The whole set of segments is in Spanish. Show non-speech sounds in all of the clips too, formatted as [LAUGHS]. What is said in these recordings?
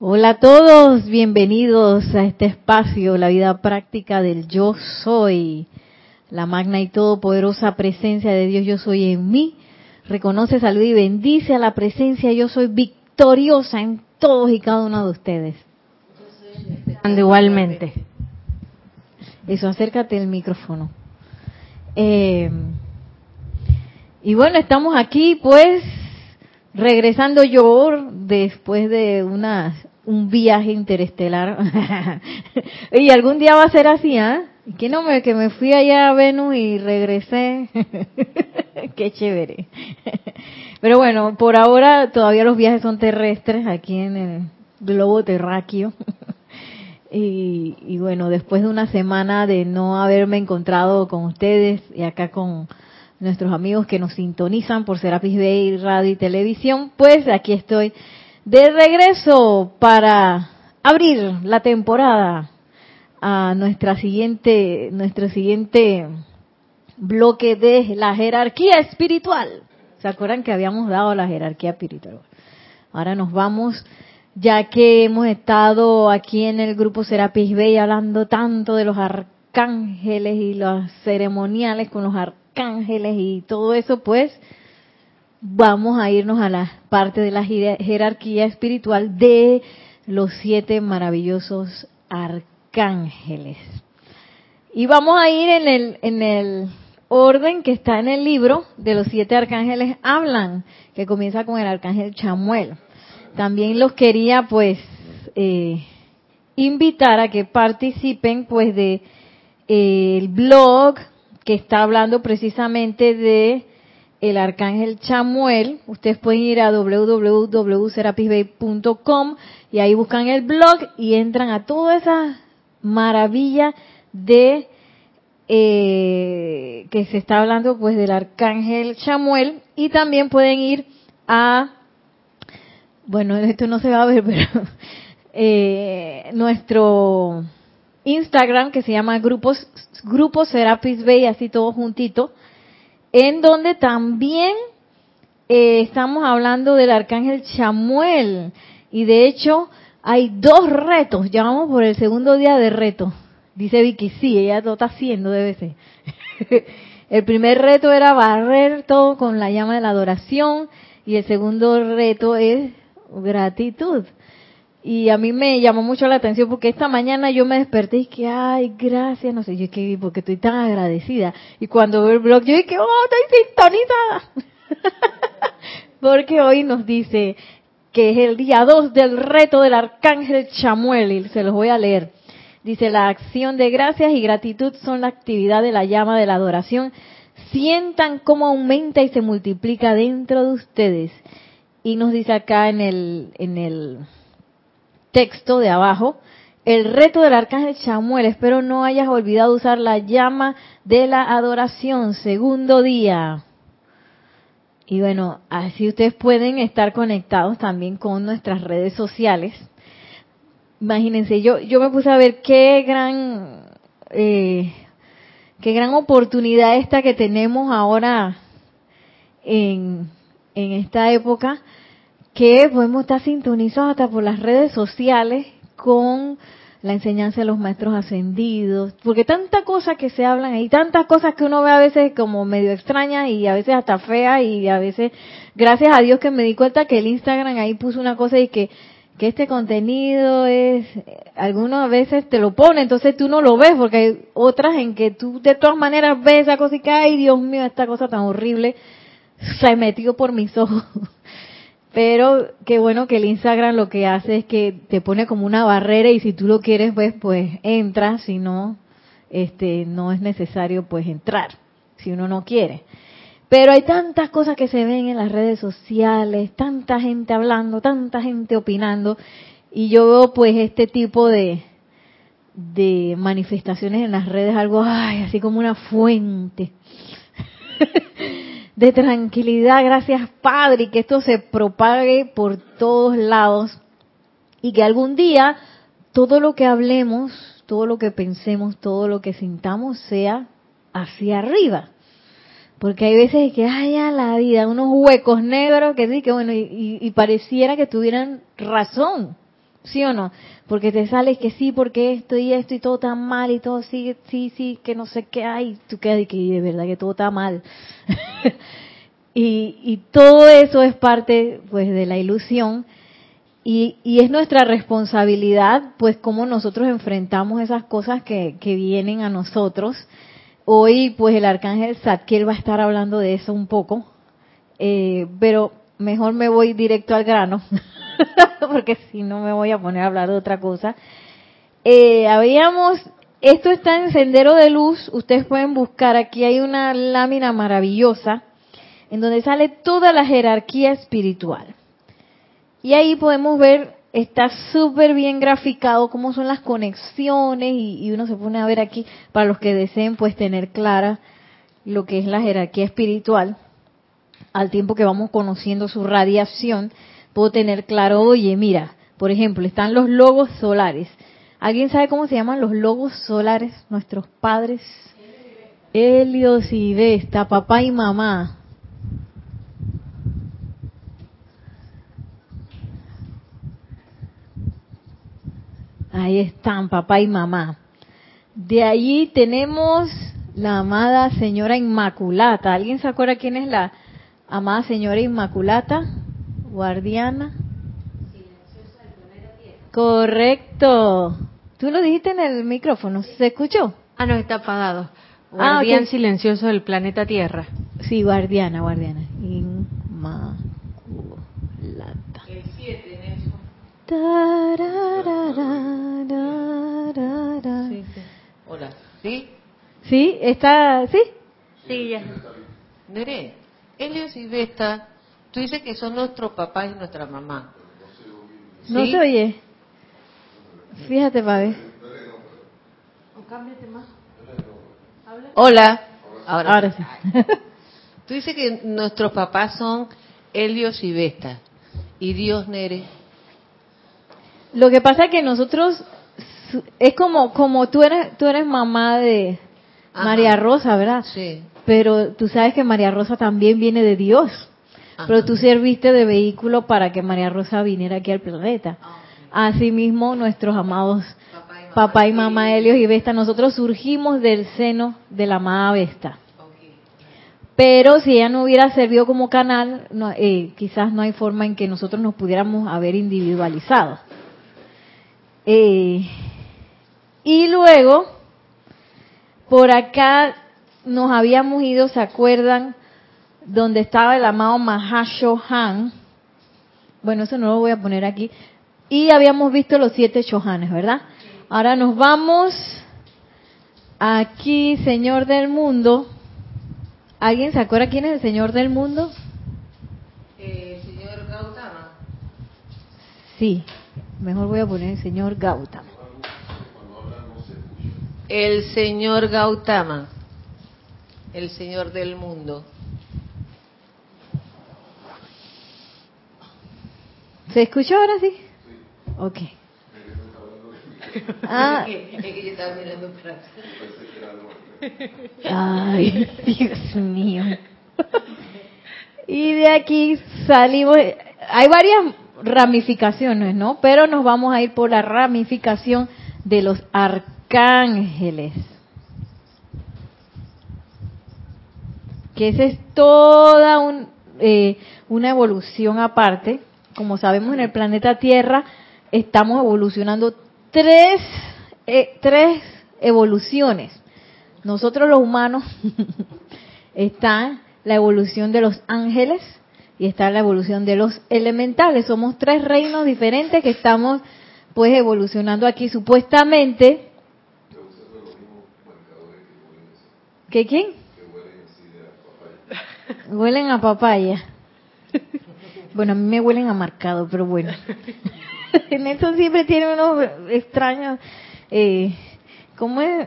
Hola a todos, bienvenidos a este espacio, la vida práctica del yo soy, la magna y todopoderosa presencia de Dios yo soy en mí. Reconoce, salud y bendice a la presencia yo soy victoriosa en todos y cada uno de ustedes. igualmente. Eso, acércate el micrófono. Eh, y bueno, estamos aquí pues regresando yo después de unas un viaje interestelar. [LAUGHS] y algún día va a ser así, ¿ah? Que no me que me fui allá a Venus y regresé. [LAUGHS] Qué chévere. Pero bueno, por ahora todavía los viajes son terrestres aquí en el globo terráqueo. [LAUGHS] y, y bueno, después de una semana de no haberme encontrado con ustedes y acá con nuestros amigos que nos sintonizan por Serapis Bay Radio y Televisión, pues aquí estoy de regreso para abrir la temporada a nuestra siguiente, nuestro siguiente bloque de la jerarquía espiritual. ¿Se acuerdan que habíamos dado la jerarquía espiritual? Ahora nos vamos, ya que hemos estado aquí en el grupo Serapis Bay hablando tanto de los arcángeles y los ceremoniales con los arcángeles y todo eso, pues vamos a irnos a la parte de la jerarquía espiritual de los siete maravillosos arcángeles. Y vamos a ir en el, en el orden que está en el libro de los siete arcángeles hablan, que comienza con el arcángel Chamuel. También los quería pues eh, invitar a que participen pues de eh, el blog que está hablando precisamente de el arcángel Chamuel. Ustedes pueden ir a www.serapisbay.com y ahí buscan el blog y entran a toda esa maravilla de eh, que se está hablando pues del arcángel Chamuel y también pueden ir a bueno esto no se va a ver [LAUGHS] pero eh, nuestro Instagram que se llama grupos grupos Serapis Bay así todo juntito en donde también eh, estamos hablando del arcángel Chamuel. Y de hecho, hay dos retos. Ya vamos por el segundo día de reto. Dice Vicky, sí, ella lo está haciendo, debe ser. [LAUGHS] el primer reto era barrer todo con la llama de la adoración. Y el segundo reto es gratitud. Y a mí me llamó mucho la atención porque esta mañana yo me desperté y que, ay, gracias, no sé, yo que porque estoy tan agradecida. Y cuando veo el blog, yo dije, oh, estoy sintonizada. [LAUGHS] porque hoy nos dice que es el día 2 del reto del arcángel Chamuel y se los voy a leer. Dice, la acción de gracias y gratitud son la actividad de la llama de la adoración. Sientan cómo aumenta y se multiplica dentro de ustedes. Y nos dice acá en el, en el texto de abajo, el reto del arcángel Chamuel, espero no hayas olvidado usar la llama de la adoración, segundo día. Y bueno, así ustedes pueden estar conectados también con nuestras redes sociales. Imagínense, yo, yo me puse a ver qué gran, eh, qué gran oportunidad esta que tenemos ahora en, en esta época que podemos estar sintonizados hasta por las redes sociales con la enseñanza de los maestros ascendidos, porque tanta cosa que se hablan ahí, tantas cosas que uno ve a veces como medio extrañas y a veces hasta feas y a veces, gracias a Dios que me di cuenta que el Instagram ahí puso una cosa y que, que este contenido es, algunas veces te lo pone, entonces tú no lo ves, porque hay otras en que tú de todas maneras ves esa cosa y que, ay Dios mío, esta cosa tan horrible se metió por mis ojos. Pero qué bueno que el Instagram lo que hace es que te pone como una barrera y si tú lo quieres pues pues entras, si no este no es necesario pues entrar si uno no quiere. Pero hay tantas cosas que se ven en las redes sociales, tanta gente hablando, tanta gente opinando y yo veo pues este tipo de de manifestaciones en las redes algo ay, así como una fuente [LAUGHS] de tranquilidad, gracias Padre, y que esto se propague por todos lados y que algún día todo lo que hablemos, todo lo que pensemos, todo lo que sintamos sea hacia arriba. Porque hay veces que hay a la vida unos huecos negros que sí, que bueno, y, y pareciera que tuvieran razón. ¿Sí o no? Porque te sales que sí, porque esto y esto y todo está mal y todo sigue, sí, sí, que no sé qué hay. Tú quedas y que de verdad que todo está mal. [LAUGHS] y, y todo eso es parte pues de la ilusión y, y, es nuestra responsabilidad pues cómo nosotros enfrentamos esas cosas que, que vienen a nosotros. Hoy pues el arcángel Zadkiel va a estar hablando de eso un poco, eh, pero mejor me voy directo al grano, [LAUGHS] [LAUGHS] porque si no me voy a poner a hablar de otra cosa. Eh, habíamos, esto está en Sendero de Luz, ustedes pueden buscar, aquí hay una lámina maravillosa en donde sale toda la jerarquía espiritual. Y ahí podemos ver, está súper bien graficado cómo son las conexiones y, y, uno se pone a ver aquí, para los que deseen pues tener clara lo que es la jerarquía espiritual, al tiempo que vamos conociendo su radiación, puedo tener claro, oye, mira, por ejemplo, están los logos solares. ¿Alguien sabe cómo se llaman los logos solares? Nuestros padres. Helios y Vesta, papá y mamá. Ahí están, papá y mamá. De allí tenemos la amada señora Inmaculata. ¿Alguien se acuerda quién es la amada señora Inmaculata? Guardiana. Correcto. Tú lo dijiste en el micrófono. ¿Se escuchó? Ah, no, está apagado. Guardián ah, okay. silencioso del planeta Tierra. Sí, guardiana, guardiana. Inmaculata. El 7 en eso. Sí, sí. Hola. ¿Sí? ¿Sí? ¿Está? ¿Sí? Sí, ya. Nere, Helios y Vesta, tú dices que son nuestro papá y nuestra mamá. ¿Sí? No se oye. Fíjate, Pabe. Cámbiate más. Hola. Ahora, Ahora sí. [LAUGHS] Tú dices que nuestros papás son Helios y Vesta. ¿Y Dios, Nere? Lo que pasa es que nosotros es como como tú eres tú eres mamá de Ajá. María Rosa, ¿verdad? Sí. Pero tú sabes que María Rosa también viene de Dios. Ajá. Pero tú serviste de vehículo para que María Rosa viniera aquí al planeta. Ah, Asimismo, nuestros amados papá y mamá, Helios y Vesta, nosotros surgimos del seno de la amada Vesta. Pero si ella no hubiera servido como canal, no, eh, quizás no hay forma en que nosotros nos pudiéramos haber individualizado. Eh, y luego, por acá nos habíamos ido, ¿se acuerdan? Donde estaba el amado Mahashohan. Bueno, eso no lo voy a poner aquí. Y habíamos visto los siete Shohanes, ¿verdad? Ahora nos vamos aquí, Señor del Mundo. ¿Alguien se acuerda quién es el Señor del Mundo? Eh, señor Gautama. Sí, mejor voy a poner el Señor Gautama. El Señor Gautama, el Señor del mundo. ¿Se escuchó ahora sí? Ok. Ah. Es que yo estaba mirando para Ay, Dios mío. Y de aquí salimos. Hay varias ramificaciones, ¿no? Pero nos vamos a ir por la ramificación de los arcángeles. Que esa es toda un, eh, una evolución aparte. Como sabemos, en el planeta Tierra estamos evolucionando tres, eh, tres evoluciones. Nosotros los humanos [LAUGHS] está la evolución de los ángeles y está la evolución de los elementales. Somos tres reinos diferentes que estamos pues evolucionando aquí supuestamente. ¿Qué quién? Huelen a papaya. [LAUGHS] Bueno, a mí me huelen a marcado, pero bueno. [LAUGHS] Nelson siempre tiene unos extraños, eh, ¿cómo es?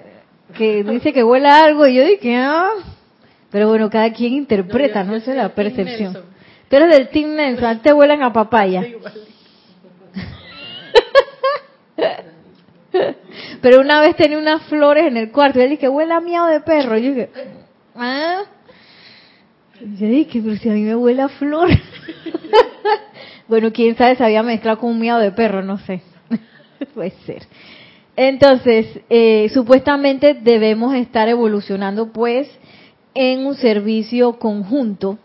Que [LAUGHS] dice que huele a algo y yo dije, ah, pero bueno, cada quien interpreta, no, Esa es la percepción. Pero del Team Nelson, te huelen a papaya. [LAUGHS] pero una vez tenía unas flores en el cuarto y él dije, huele a miado de perro. Y yo dije, ah. Yo dije, pero si a mí me huele a flor. [LAUGHS] bueno, quién sabe, se había mezclado con un miado de perro, no sé. [LAUGHS] Puede ser. Entonces, eh, supuestamente debemos estar evolucionando pues en un servicio conjunto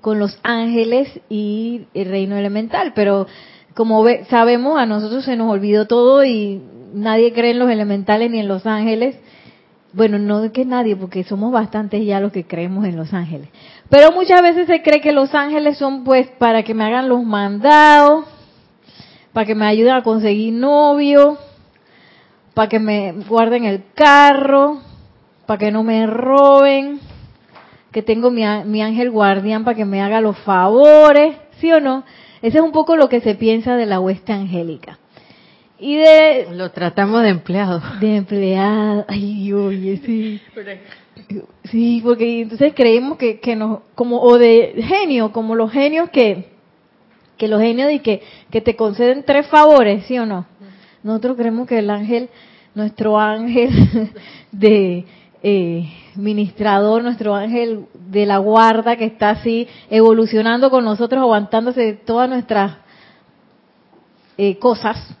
con los ángeles y el reino elemental, pero como sabemos, a nosotros se nos olvidó todo y nadie cree en los elementales ni en los ángeles. Bueno, no que nadie, porque somos bastantes ya los que creemos en los ángeles. Pero muchas veces se cree que los ángeles son pues para que me hagan los mandados, para que me ayuden a conseguir novio, para que me guarden el carro, para que no me roben, que tengo mi, mi ángel guardián para que me haga los favores, ¿sí o no? Ese es un poco lo que se piensa de la hueste angélica. Y de... Lo tratamos de empleado. De empleado. Ay, oye, sí. Sí, porque entonces creemos que, que nos... Como, o de genio, como los genios que... Que los genios de que, que te conceden tres favores, ¿sí o no? Nosotros creemos que el ángel, nuestro ángel [LAUGHS] de eh, ministrador, nuestro ángel de la guarda que está así evolucionando con nosotros, aguantándose todas nuestras eh, cosas,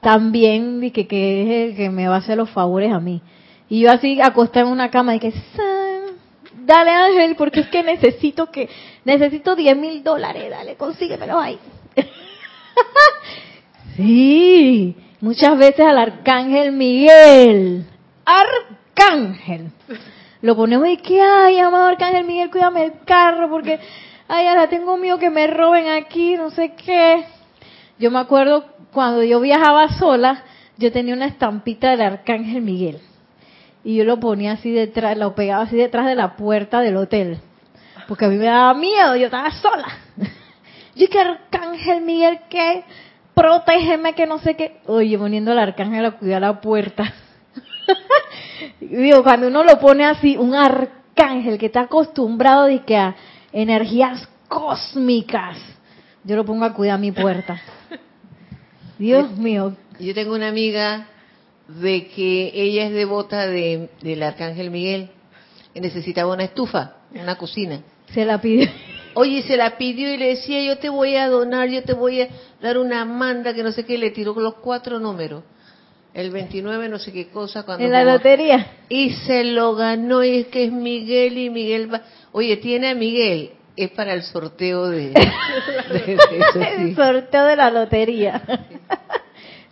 también que, que es el que me va a hacer los favores a mí. Y yo así acostada en una cama y que, dale ángel, porque es que necesito que, necesito 10 mil dólares, dale, consíguemelo ahí. [LAUGHS] sí, muchas veces al arcángel Miguel, arcángel, lo ponemos y que, ay, amado Arcángel Miguel, cuídame el carro porque, ay, ahora tengo miedo que me roben aquí, no sé qué. Yo me acuerdo cuando yo viajaba sola, yo tenía una estampita del Arcángel Miguel. Y yo lo ponía así detrás, lo pegaba así detrás de la puerta del hotel. Porque a mí me daba miedo, yo estaba sola. [LAUGHS] Yo que Arcángel Miguel, que protégeme, que no sé qué. Oye, poniendo al Arcángel a cuidar la puerta. [LAUGHS] Digo, cuando uno lo pone así, un arcángel que está acostumbrado de que a energías cósmicas, yo lo pongo a cuidar mi puerta. Dios mío. Yo tengo una amiga de que ella es devota de, del arcángel Miguel y necesitaba una estufa, una cocina. Se la pidió. Oye, se la pidió y le decía, yo te voy a donar, yo te voy a dar una manda, que no sé qué, le tiró los cuatro números el 29 no sé qué cosa cuando en la lotería y se lo ganó y es que es Miguel y Miguel va oye tiene a Miguel es para el sorteo de, [LAUGHS] el sorteo de la lotería.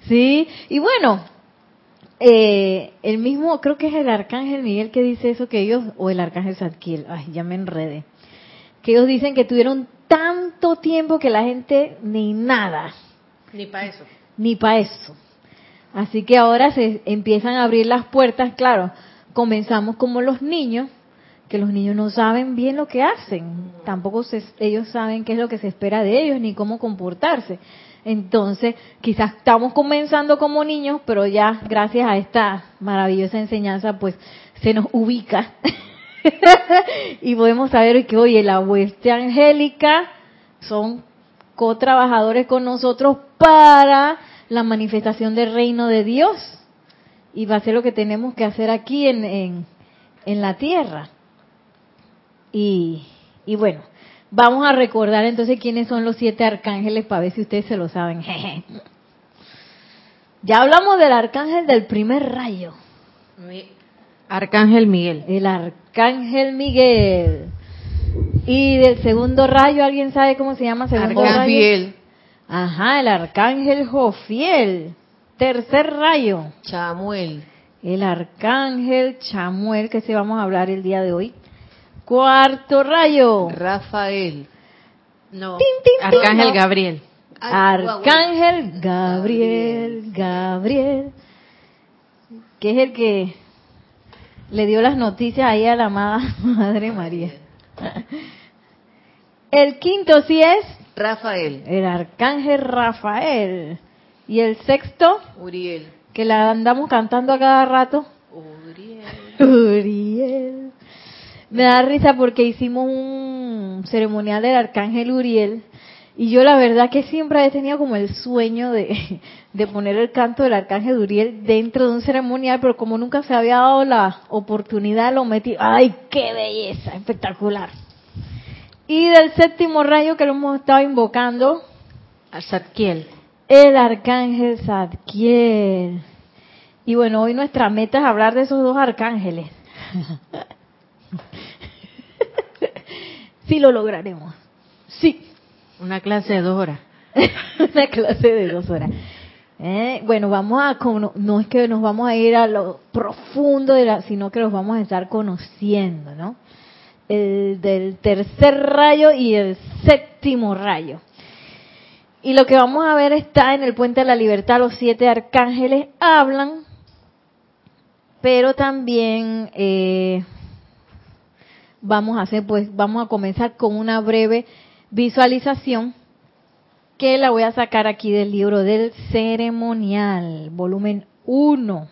Sí. Y bueno eh, el mismo creo que es el arcángel Miguel que dice eso que ellos o el arcángel Zadkiel ay ya me enredé que ellos dicen que tuvieron tanto tiempo que la gente ni nada. Ni para eso. Ni para eso. Así que ahora se empiezan a abrir las puertas, claro, comenzamos como los niños, que los niños no saben bien lo que hacen, tampoco ellos saben qué es lo que se espera de ellos ni cómo comportarse. Entonces, quizás estamos comenzando como niños, pero ya gracias a esta maravillosa enseñanza, pues se nos ubica [LAUGHS] y podemos saber que, oye, la hueste angélica son co-trabajadores con nosotros para la manifestación del reino de Dios y va a ser lo que tenemos que hacer aquí en, en, la tierra. Y, y, bueno, vamos a recordar entonces quiénes son los siete arcángeles para ver si ustedes se lo saben. ya hablamos del arcángel del primer rayo. Arcángel Miguel. El arcángel Miguel. Y del segundo rayo, ¿alguien sabe cómo se llama segundo Arcángel. Ajá, el arcángel Jofiel. Tercer rayo. Chamuel. El arcángel Chamuel, que se vamos a hablar el día de hoy. Cuarto rayo. Rafael. No. arcángel Gabriel. Arcángel Gabriel, Gabriel. Que es el que le dio las noticias ahí a la amada Madre María. El quinto sí es Rafael. El arcángel Rafael. Y el sexto, Uriel. Que la andamos cantando a cada rato. Uriel. Uriel. Me da risa porque hicimos un ceremonial del arcángel Uriel. Y yo la verdad que siempre he tenido como el sueño de, [LAUGHS] de poner el canto del arcángel Uriel dentro de un ceremonial, pero como nunca se había dado la oportunidad, lo metí. ¡Ay, qué belleza! Espectacular. Y del séptimo rayo que lo hemos estado invocando. A Zadkiel. el arcángel Zadkiel. Y bueno, hoy nuestra meta es hablar de esos dos arcángeles. [LAUGHS] sí lo lograremos. Sí. Una clase de dos horas. [LAUGHS] Una clase de dos horas. Eh, bueno, vamos a, no es que nos vamos a ir a lo profundo, de la, sino que los vamos a estar conociendo, ¿no? El del tercer rayo y el séptimo rayo. Y lo que vamos a ver está en el Puente de la Libertad, los siete arcángeles hablan, pero también eh, vamos a hacer, pues, vamos a comenzar con una breve visualización que la voy a sacar aquí del libro del ceremonial, volumen 1.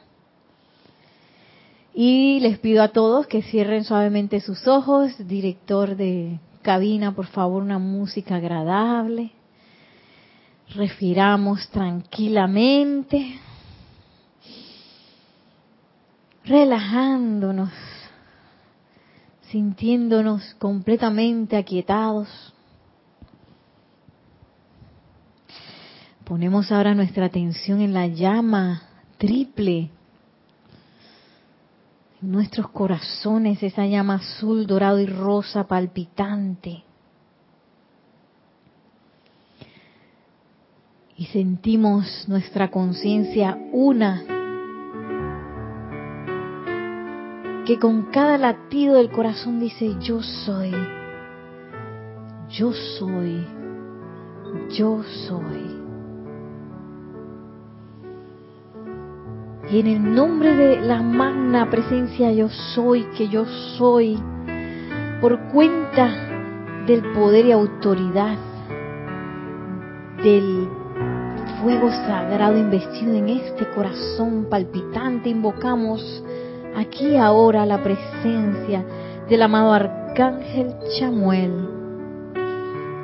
Y les pido a todos que cierren suavemente sus ojos. Director de cabina, por favor, una música agradable. Respiramos tranquilamente. Relajándonos. Sintiéndonos completamente aquietados Ponemos ahora nuestra atención en la llama triple, en nuestros corazones, esa llama azul, dorado y rosa palpitante. Y sentimos nuestra conciencia una, que con cada latido del corazón dice, yo soy, yo soy, yo soy. Y en el nombre de la magna presencia yo soy, que yo soy, por cuenta del poder y autoridad del fuego sagrado investido en este corazón palpitante, invocamos aquí ahora la presencia del amado Arcángel Chamuel.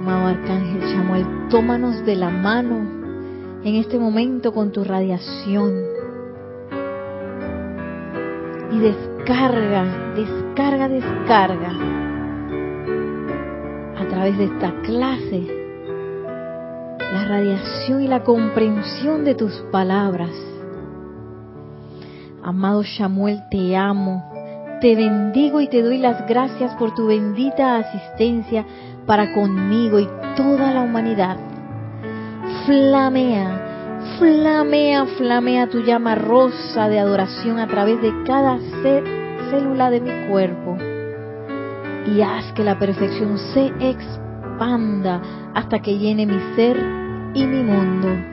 Amado Arcángel Chamuel, tómanos de la mano en este momento con tu radiación y descarga, descarga, descarga a través de esta clase la radiación y la comprensión de tus palabras. Amado Samuel, te amo, te bendigo y te doy las gracias por tu bendita asistencia para conmigo y toda la humanidad. Flamea Flamea, flamea tu llama rosa de adoración a través de cada célula de mi cuerpo. Y haz que la perfección se expanda hasta que llene mi ser y mi mundo.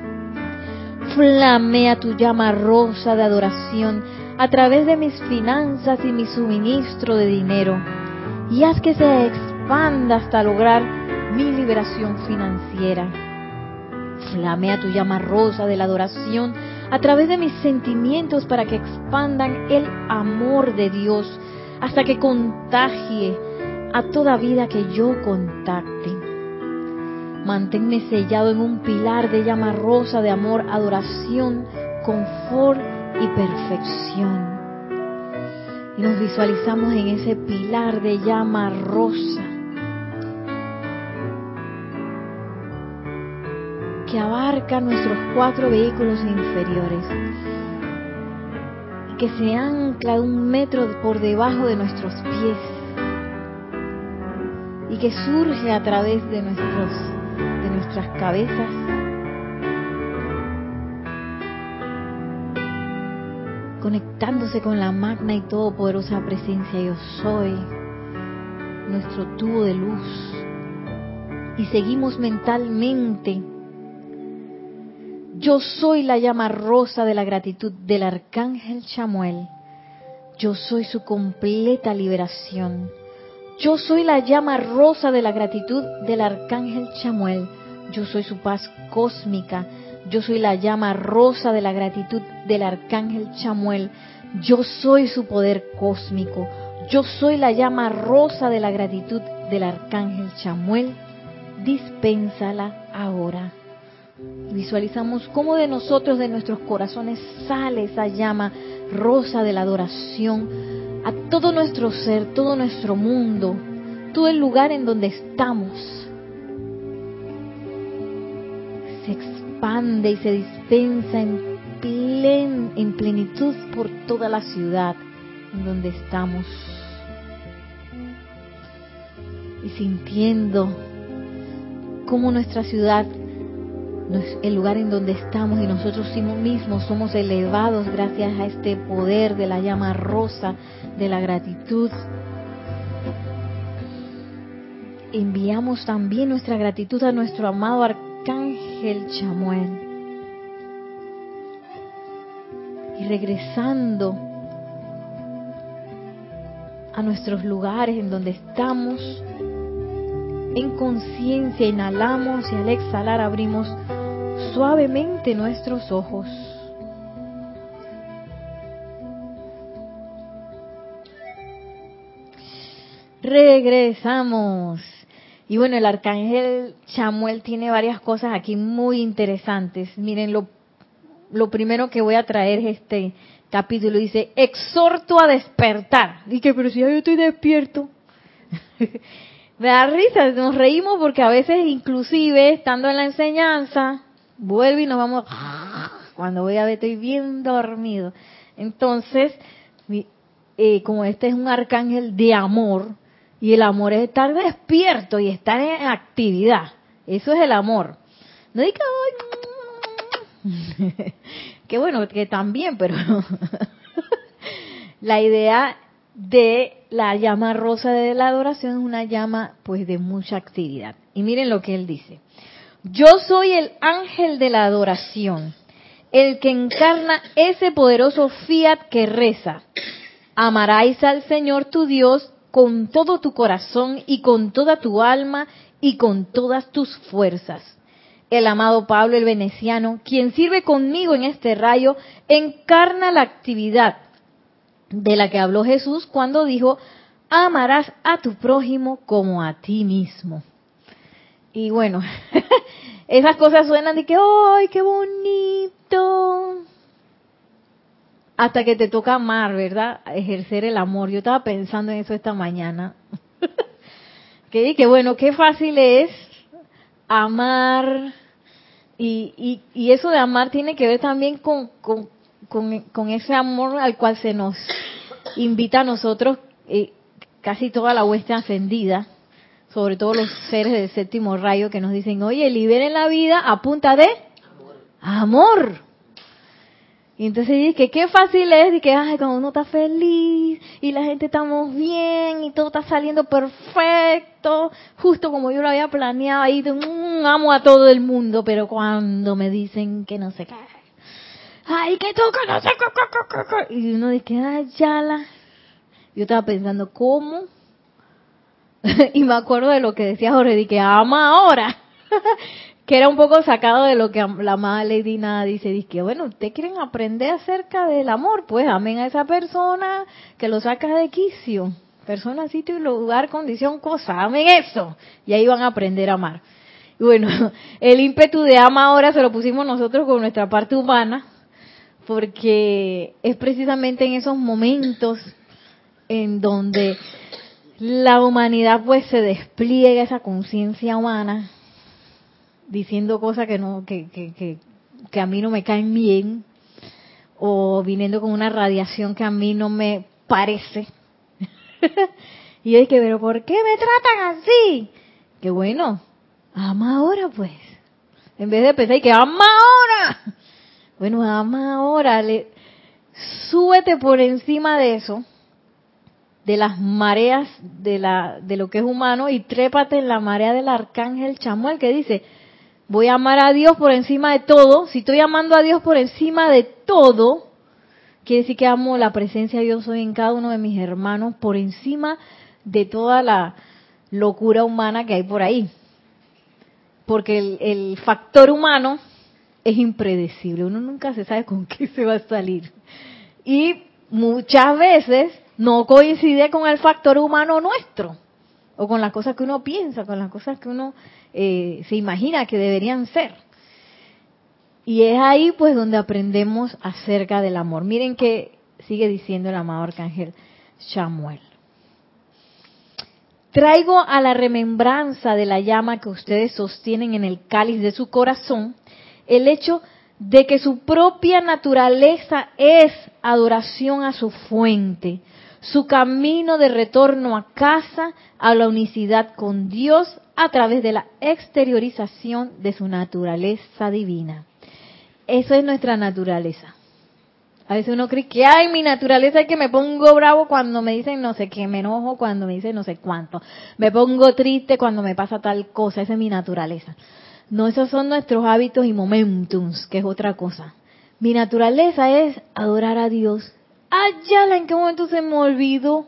Flamea tu llama rosa de adoración a través de mis finanzas y mi suministro de dinero. Y haz que se expanda hasta lograr mi liberación financiera Flamea tu llama rosa de la adoración a través de mis sentimientos para que expandan el amor de Dios hasta que contagie a toda vida que yo contacte. Manténme sellado en un pilar de llama rosa de amor, adoración, confort y perfección. Y nos visualizamos en ese pilar de llama rosa que abarca nuestros cuatro vehículos inferiores y que se ancla un metro por debajo de nuestros pies y que surge a través de nuestros de nuestras cabezas conectándose con la magna y todopoderosa presencia yo soy nuestro tubo de luz y seguimos mentalmente yo soy la llama rosa de la gratitud del arcángel Chamuel. Yo soy su completa liberación. Yo soy la llama rosa de la gratitud del arcángel Chamuel. Yo soy su paz cósmica. Yo soy la llama rosa de la gratitud del arcángel Chamuel. Yo soy su poder cósmico. Yo soy la llama rosa de la gratitud del arcángel Chamuel. Dispénsala ahora. Visualizamos cómo de nosotros, de nuestros corazones, sale esa llama rosa de la adoración a todo nuestro ser, todo nuestro mundo, todo el lugar en donde estamos. Se expande y se dispensa en, plen, en plenitud por toda la ciudad en donde estamos. Y sintiendo cómo nuestra ciudad el lugar en donde estamos y nosotros mismos somos elevados gracias a este poder de la llama rosa de la gratitud. Enviamos también nuestra gratitud a nuestro amado arcángel Chamuel. Y regresando a nuestros lugares en donde estamos, en conciencia inhalamos y al exhalar abrimos suavemente nuestros ojos. Regresamos. Y bueno, el arcángel Chamuel tiene varias cosas aquí muy interesantes. Miren, lo, lo primero que voy a traer es este capítulo. Dice, exhorto a despertar. Dije, pero si ya yo estoy despierto. [LAUGHS] Me da risa, nos reímos porque a veces inclusive estando en la enseñanza, vuelve y nos vamos, [LAUGHS] cuando voy a ver estoy bien dormido. Entonces, eh, como este es un arcángel de amor, y el amor es estar despierto y estar en actividad, eso es el amor. No diga, [LAUGHS] que bueno, que también, pero [LAUGHS] la idea de la llama rosa de la adoración es una llama pues de mucha actividad. Y miren lo que él dice. Yo soy el ángel de la adoración, el que encarna ese poderoso fiat que reza. Amarás al Señor tu Dios con todo tu corazón y con toda tu alma y con todas tus fuerzas. El amado Pablo el Veneciano, quien sirve conmigo en este rayo, encarna la actividad de la que habló Jesús cuando dijo, amarás a tu prójimo como a ti mismo. Y bueno, [LAUGHS] esas cosas suenan de que, ¡ay, qué bonito! Hasta que te toca amar, ¿verdad? Ejercer el amor. Yo estaba pensando en eso esta mañana. [LAUGHS] que, que bueno, qué fácil es amar. Y, y, eso de amar tiene que ver también con, con, con, ese amor al cual se nos invita a nosotros eh, casi toda la hueste ascendida, sobre todo los seres del séptimo rayo que nos dicen, oye, liberen la vida a punta de amor. Y entonces dice que qué fácil es, y que ay, cuando uno está feliz y la gente estamos bien y todo está saliendo perfecto, justo como yo lo había planeado, ahí mm, amo a todo el mundo, pero cuando me dicen que no sé qué, ay, que toca, no sé qué, y uno dice, ay, ya la, yo estaba pensando, ¿cómo? [LAUGHS] y me acuerdo de lo que decía Jorge, de que ama ahora. [LAUGHS] que era un poco sacado de lo que la amada Lady Nada dice, dice que bueno, ustedes quieren aprender acerca del amor, pues amen a esa persona que lo saca de quicio. Persona, sitio lugar, condición, cosa, amen eso. Y ahí van a aprender a amar. Y bueno, [LAUGHS] el ímpetu de ama ahora se lo pusimos nosotros con nuestra parte humana, porque es precisamente en esos momentos en donde la humanidad pues se despliega esa conciencia humana diciendo cosas que no que, que, que, a mí no me caen bien o viniendo con una radiación que a mí no me parece. [LAUGHS] Y yo dije pero ¿por qué me tratan así? que bueno ama ahora pues. En vez de pensar que ama ahora [LAUGHS] bueno ama ahora le, súbete por encima de eso de las mareas de, la, de lo que es humano y trépate en la marea del arcángel Chamuel que dice, voy a amar a Dios por encima de todo. Si estoy amando a Dios por encima de todo, quiere decir que amo la presencia de Dios hoy en cada uno de mis hermanos por encima de toda la locura humana que hay por ahí. Porque el, el factor humano es impredecible, uno nunca se sabe con qué se va a salir. Y muchas veces no coincide con el factor humano nuestro, o con las cosas que uno piensa, con las cosas que uno eh, se imagina que deberían ser. Y es ahí pues donde aprendemos acerca del amor. Miren que sigue diciendo el amado arcángel Samuel. Traigo a la remembranza de la llama que ustedes sostienen en el cáliz de su corazón el hecho de que su propia naturaleza es adoración a su fuente, su camino de retorno a casa, a la unicidad con Dios a través de la exteriorización de su naturaleza divina. Eso es nuestra naturaleza. A veces uno cree que, ay, mi naturaleza es que me pongo bravo cuando me dicen no sé qué, me enojo cuando me dicen no sé cuánto, me pongo triste cuando me pasa tal cosa, esa es mi naturaleza. No, esos son nuestros hábitos y momentums, que es otra cosa. Mi naturaleza es adorar a Dios. Ayala, ¿en qué momento se me olvidó?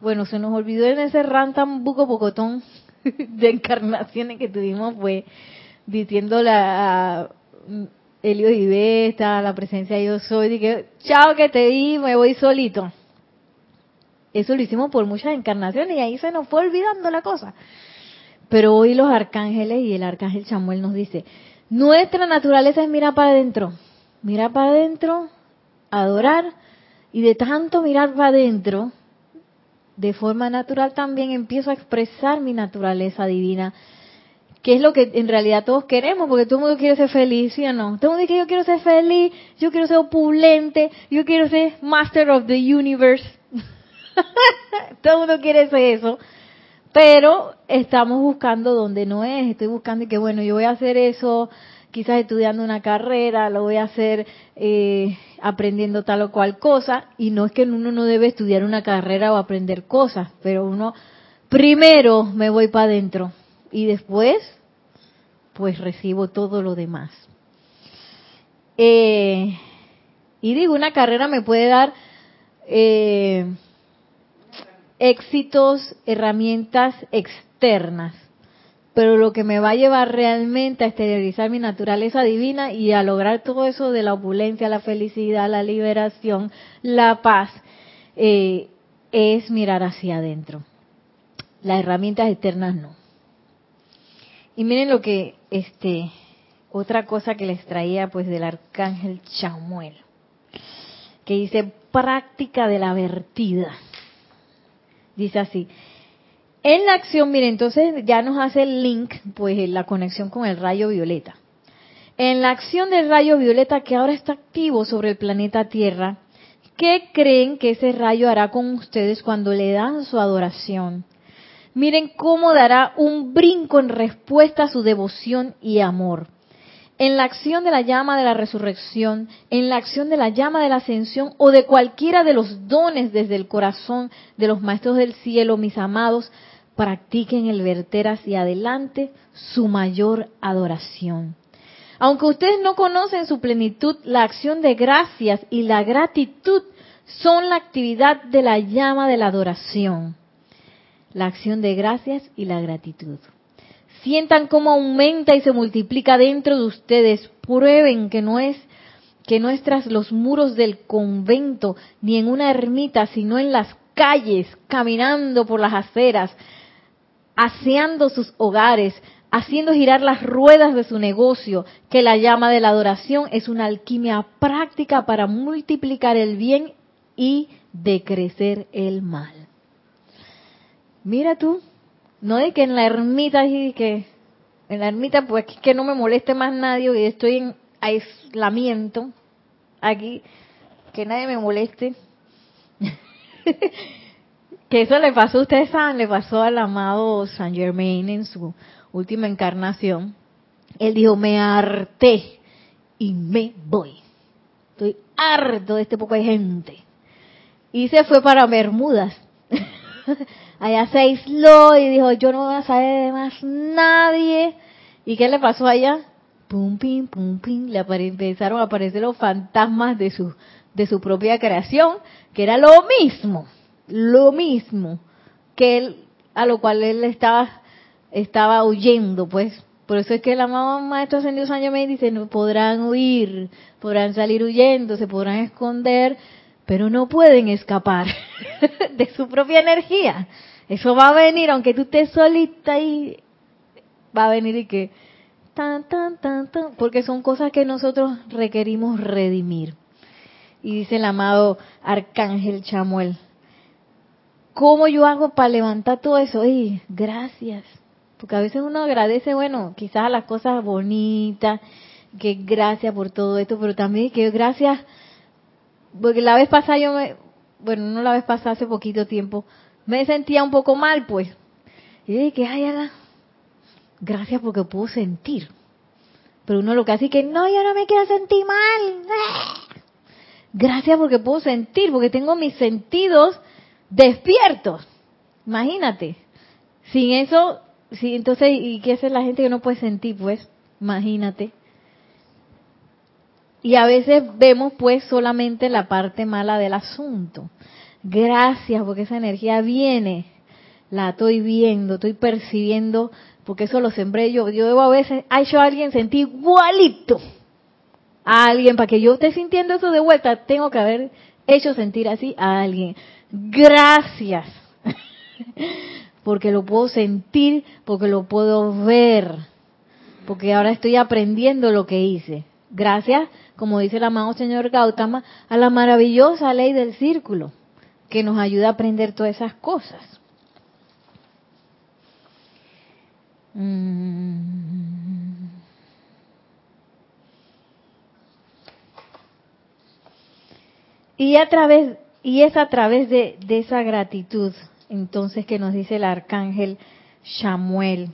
Bueno, se nos olvidó en ese ran tan buco pocotón de encarnaciones que tuvimos, fue diciendo la Helio y Besta, la presencia de yo soy, dije, chao que te di, me voy solito. Eso lo hicimos por muchas encarnaciones y ahí se nos fue olvidando la cosa. Pero hoy los arcángeles y el arcángel Chamuel nos dice, nuestra naturaleza es mirar para adentro, mirar para adentro, adorar, y de tanto mirar para adentro, de forma natural también empiezo a expresar mi naturaleza divina que es lo que en realidad todos queremos, porque todo el mundo quiere ser feliz, ¿sí o no? Todo el mundo dice que yo quiero ser feliz, yo quiero ser opulente, yo quiero ser Master of the Universe. [LAUGHS] todo el mundo quiere ser eso, pero estamos buscando donde no es, estoy buscando que bueno, yo voy a hacer eso, quizás estudiando una carrera, lo voy a hacer eh, aprendiendo tal o cual cosa, y no es que uno no debe estudiar una carrera o aprender cosas, pero uno primero me voy para adentro y después pues recibo todo lo demás. Eh, y digo, una carrera me puede dar eh, éxitos, herramientas externas, pero lo que me va a llevar realmente a exteriorizar mi naturaleza divina y a lograr todo eso de la opulencia, la felicidad, la liberación, la paz, eh, es mirar hacia adentro. Las herramientas externas no. Y miren lo que, este, otra cosa que les traía pues del arcángel Chamuel, que dice práctica de la vertida. Dice así, en la acción, miren, entonces ya nos hace el link, pues la conexión con el rayo violeta. En la acción del rayo violeta que ahora está activo sobre el planeta Tierra, ¿qué creen que ese rayo hará con ustedes cuando le dan su adoración? Miren cómo dará un brinco en respuesta a su devoción y amor. En la acción de la llama de la resurrección, en la acción de la llama de la ascensión o de cualquiera de los dones desde el corazón de los maestros del cielo, mis amados, practiquen el verter hacia adelante su mayor adoración. Aunque ustedes no conocen su plenitud, la acción de gracias y la gratitud son la actividad de la llama de la adoración la acción de gracias y la gratitud. Sientan cómo aumenta y se multiplica dentro de ustedes. Prueben que no es que no tras los muros del convento ni en una ermita, sino en las calles, caminando por las aceras, aseando sus hogares, haciendo girar las ruedas de su negocio, que la llama de la adoración es una alquimia práctica para multiplicar el bien y decrecer el mal. Mira tú, no de que en la ermita y que en la ermita pues que no me moleste más nadie y estoy en aislamiento aquí, que nadie me moleste. [LAUGHS] que eso le pasó, ustedes saben, le pasó al amado Saint Germain en su última encarnación. Él dijo, me harté y me voy. Estoy harto de este poco de gente. Y se fue para Bermudas. [LAUGHS] allá se aisló y dijo, yo no voy a saber de más nadie. ¿Y qué le pasó allá? Pum, pim, pum, pim, le empezaron a aparecer los fantasmas de su, de su propia creación, que era lo mismo, lo mismo que él, a lo cual él estaba, huyendo, pues. Por eso es que el amado Maestro Ascendido San Germain dice, no podrán huir, podrán salir huyendo, se podrán esconder, pero no pueden escapar [LAUGHS] de su propia energía. Eso va a venir, aunque tú estés solita y va a venir y que tan, tan, tan, tan, porque son cosas que nosotros requerimos redimir. Y dice el amado Arcángel Chamuel, ¿cómo yo hago para levantar todo eso? Y gracias, Porque a veces uno agradece, bueno, quizás a las cosas bonitas, que gracias por todo esto, pero también que gracias, porque la vez pasada yo me, bueno, no la vez pasada, hace poquito tiempo, me sentía un poco mal, pues. Y dije, ay, gracias porque puedo sentir. Pero uno lo que hace es que, no, yo no me quiero sentir mal. [LAUGHS] Gracias porque puedo sentir, porque tengo mis sentidos despiertos. Imagínate. Sin eso, sí, entonces, ¿y qué es la gente que no puede sentir? Pues, imagínate. Y a veces vemos pues solamente la parte mala del asunto. Gracias porque esa energía viene, la estoy viendo, estoy percibiendo, porque eso lo sembré yo. Yo debo a veces, ha hecho a alguien sentir igualito a alguien, para que yo esté sintiendo eso de vuelta, tengo que haber hecho sentir así a alguien. Gracias. porque lo puedo sentir, porque lo puedo ver, porque ahora estoy aprendiendo lo que hice. Gracias, como dice el amado señor Gautama, a la maravillosa ley del círculo, que nos ayuda a aprender todas esas cosas. Mm. Y a través y es a través de, de, esa gratitud, entonces, que nos dice el arcángel Samuel,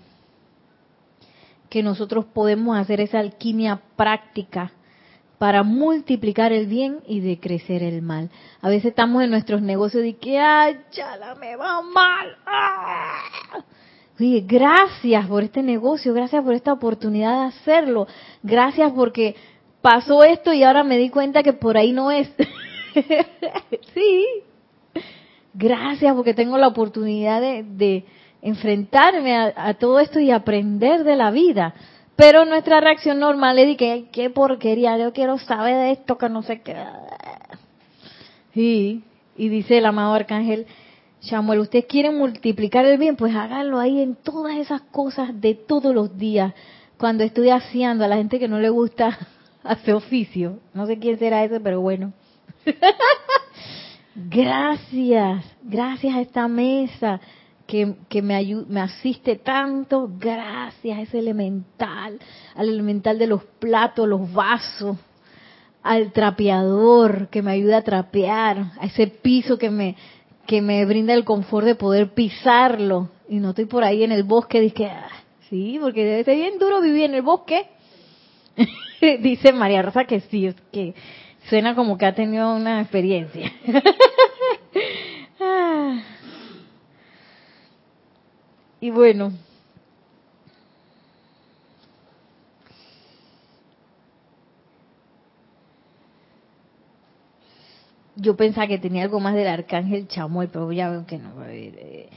que nosotros podemos hacer esa alquimia práctica para multiplicar el bien y decrecer el mal. A veces estamos en nuestros negocios y que, ay, ya me va mal. ¡Ah! Oye, gracias por este negocio, gracias por esta oportunidad de hacerlo, gracias porque pasó esto y ahora me di cuenta que por ahí no es. [LAUGHS] [LAUGHS] sí. Gracias porque tengo la oportunidad de, enfrentarme a, todo esto y aprender de la vida. Pero nuestra reacción normal es de que, qué porquería, yo quiero saber de esto que no sé qué. Y dice el amado arcángel Samuel, ¿ustedes quieren multiplicar el bien? Pues háganlo ahí en todas esas cosas de todos los días. Cuando estoy haciendo a la gente que no le gusta [LAUGHS] hacer oficio. No sé quién será ese, pero bueno. [LAUGHS] gracias, gracias a esta mesa que, que me, me asiste tanto, gracias a ese elemental, al elemental de los platos, los vasos, al trapeador que me ayuda a trapear, a ese piso que me, que me brinda el confort de poder pisarlo y no estoy por ahí en el bosque, dice, ah, sí, porque debe ser bien duro vivir en el bosque. [LAUGHS] Dice María Rosa que sí, que suena como que ha tenido una experiencia. [LAUGHS] Ah. y bueno, yo pensaba que tenía algo más del arcángel Chamuel, pero ya veo que no. Eh.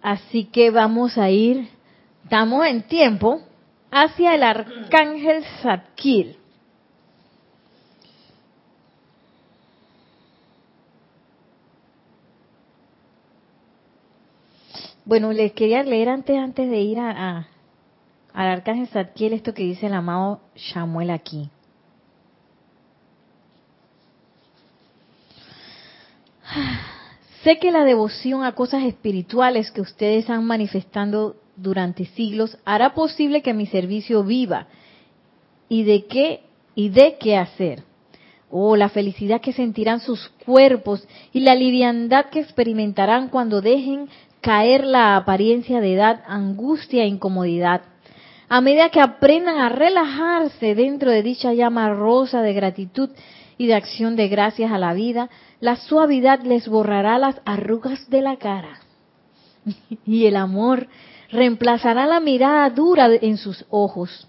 Así que vamos a ir, estamos en tiempo, hacia el arcángel Zadkiel. Bueno, les quería leer antes, antes de ir a, al arcángel Zadkiel esto que dice el amado Samuel aquí. Sé que la devoción a cosas espirituales que ustedes han manifestando durante siglos hará posible que mi servicio viva y de qué y de qué hacer. Oh, la felicidad que sentirán sus cuerpos y la liviandad que experimentarán cuando dejen caer la apariencia de edad, angustia e incomodidad. A medida que aprendan a relajarse dentro de dicha llama rosa de gratitud y de acción de gracias a la vida, la suavidad les borrará las arrugas de la cara. [LAUGHS] y el amor reemplazará la mirada dura en sus ojos.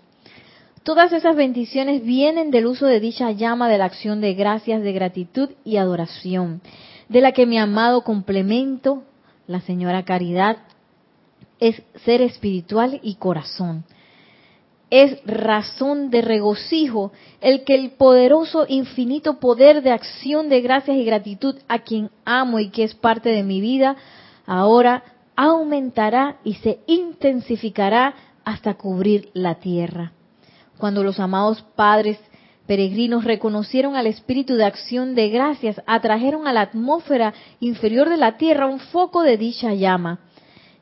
Todas esas bendiciones vienen del uso de dicha llama de la acción de gracias, de gratitud y adoración, de la que mi amado complemento, la señora Caridad, es ser espiritual y corazón es razón de regocijo el que el poderoso infinito poder de acción de gracias y gratitud a quien amo y que es parte de mi vida, ahora aumentará y se intensificará hasta cubrir la tierra. Cuando los amados padres peregrinos reconocieron al espíritu de acción de gracias, atrajeron a la atmósfera inferior de la tierra un foco de dicha llama.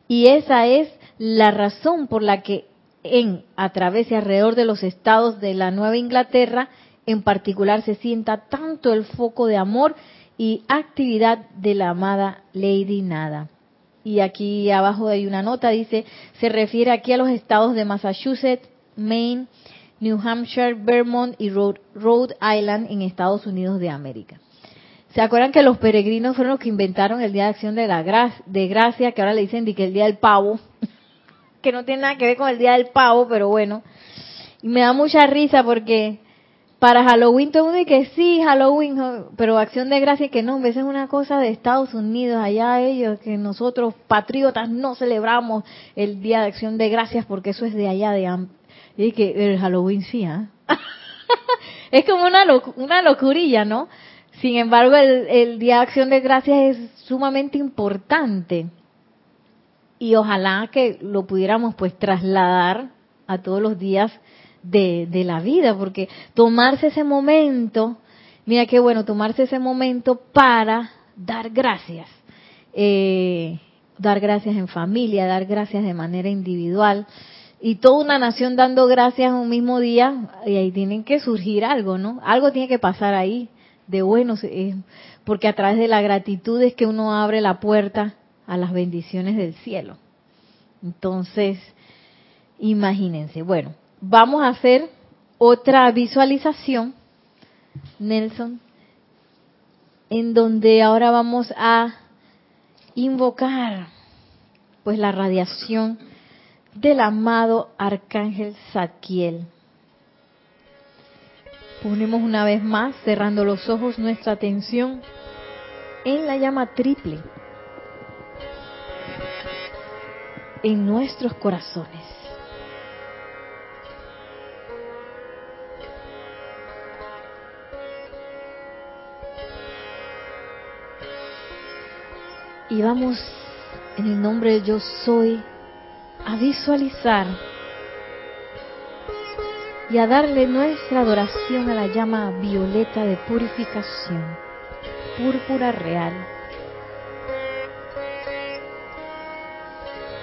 Y esa es la razón por la que en, a través y alrededor de los estados de la Nueva Inglaterra, en particular se sienta tanto el foco de amor y actividad de la amada Lady Nada. Y aquí abajo hay una nota, dice, se refiere aquí a los estados de Massachusetts, Maine, New Hampshire, Vermont y Rhode, Island en Estados Unidos de América. ¿Se acuerdan que los peregrinos fueron los que inventaron el Día de Acción de, la de Gracia, que ahora le dicen que el Día del Pavo? [LAUGHS] que no tiene nada que ver con el Día del Pavo, pero bueno. Y me da mucha risa porque para Halloween todo el mundo dice que sí, Halloween, pero Acción de Gracia que no, a es una cosa de Estados Unidos, allá ellos, que nosotros patriotas no celebramos el Día de Acción de Gracias porque eso es de allá de... Que el Halloween sí, ¿ah? [LAUGHS] es como una, una locurilla, ¿no? Sin embargo, el, el Día de Acción de Gracias es sumamente importante y ojalá que lo pudiéramos pues trasladar a todos los días de, la vida, porque tomarse ese momento, mira qué bueno, tomarse ese momento para dar gracias, eh, dar gracias en familia, dar gracias de manera individual, y toda una nación dando gracias un mismo día, y ahí tienen que surgir algo, ¿no? Algo tiene que pasar ahí de bueno, porque a través de la gratitud es que uno abre la puerta a las bendiciones del cielo. Entonces, imagínense. Bueno, vamos a hacer otra visualización, Nelson, en donde ahora vamos a invocar pues la radiación del amado arcángel Zadkiel. Ponemos una vez más, cerrando los ojos, nuestra atención en la llama triple en nuestros corazones. Y vamos en el nombre de yo soy a visualizar y a darle nuestra adoración a la llama violeta de purificación, púrpura real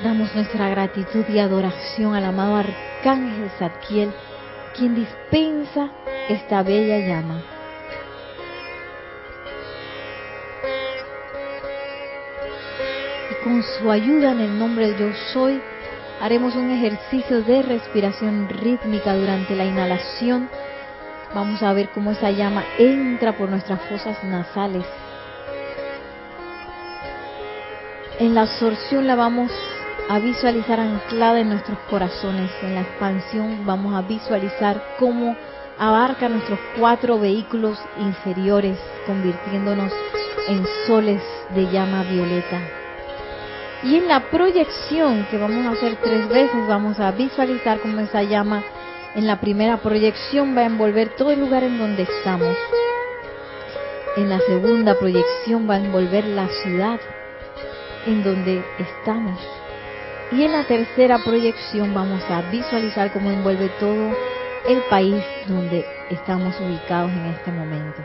Damos nuestra gratitud y adoración al amado Arcángel Zadkiel, quien dispensa esta bella llama. Y con su ayuda en el nombre de Yo Soy, haremos un ejercicio de respiración rítmica durante la inhalación. Vamos a ver cómo esa llama entra por nuestras fosas nasales. En la absorción la vamos a visualizar anclada en nuestros corazones. En la expansión vamos a visualizar cómo abarca nuestros cuatro vehículos inferiores, convirtiéndonos en soles de llama violeta. Y en la proyección, que vamos a hacer tres veces, vamos a visualizar cómo esa llama en la primera proyección va a envolver todo el lugar en donde estamos. En la segunda proyección va a envolver la ciudad en donde estamos. Y en la tercera proyección vamos a visualizar cómo envuelve todo el país donde estamos ubicados en este momento.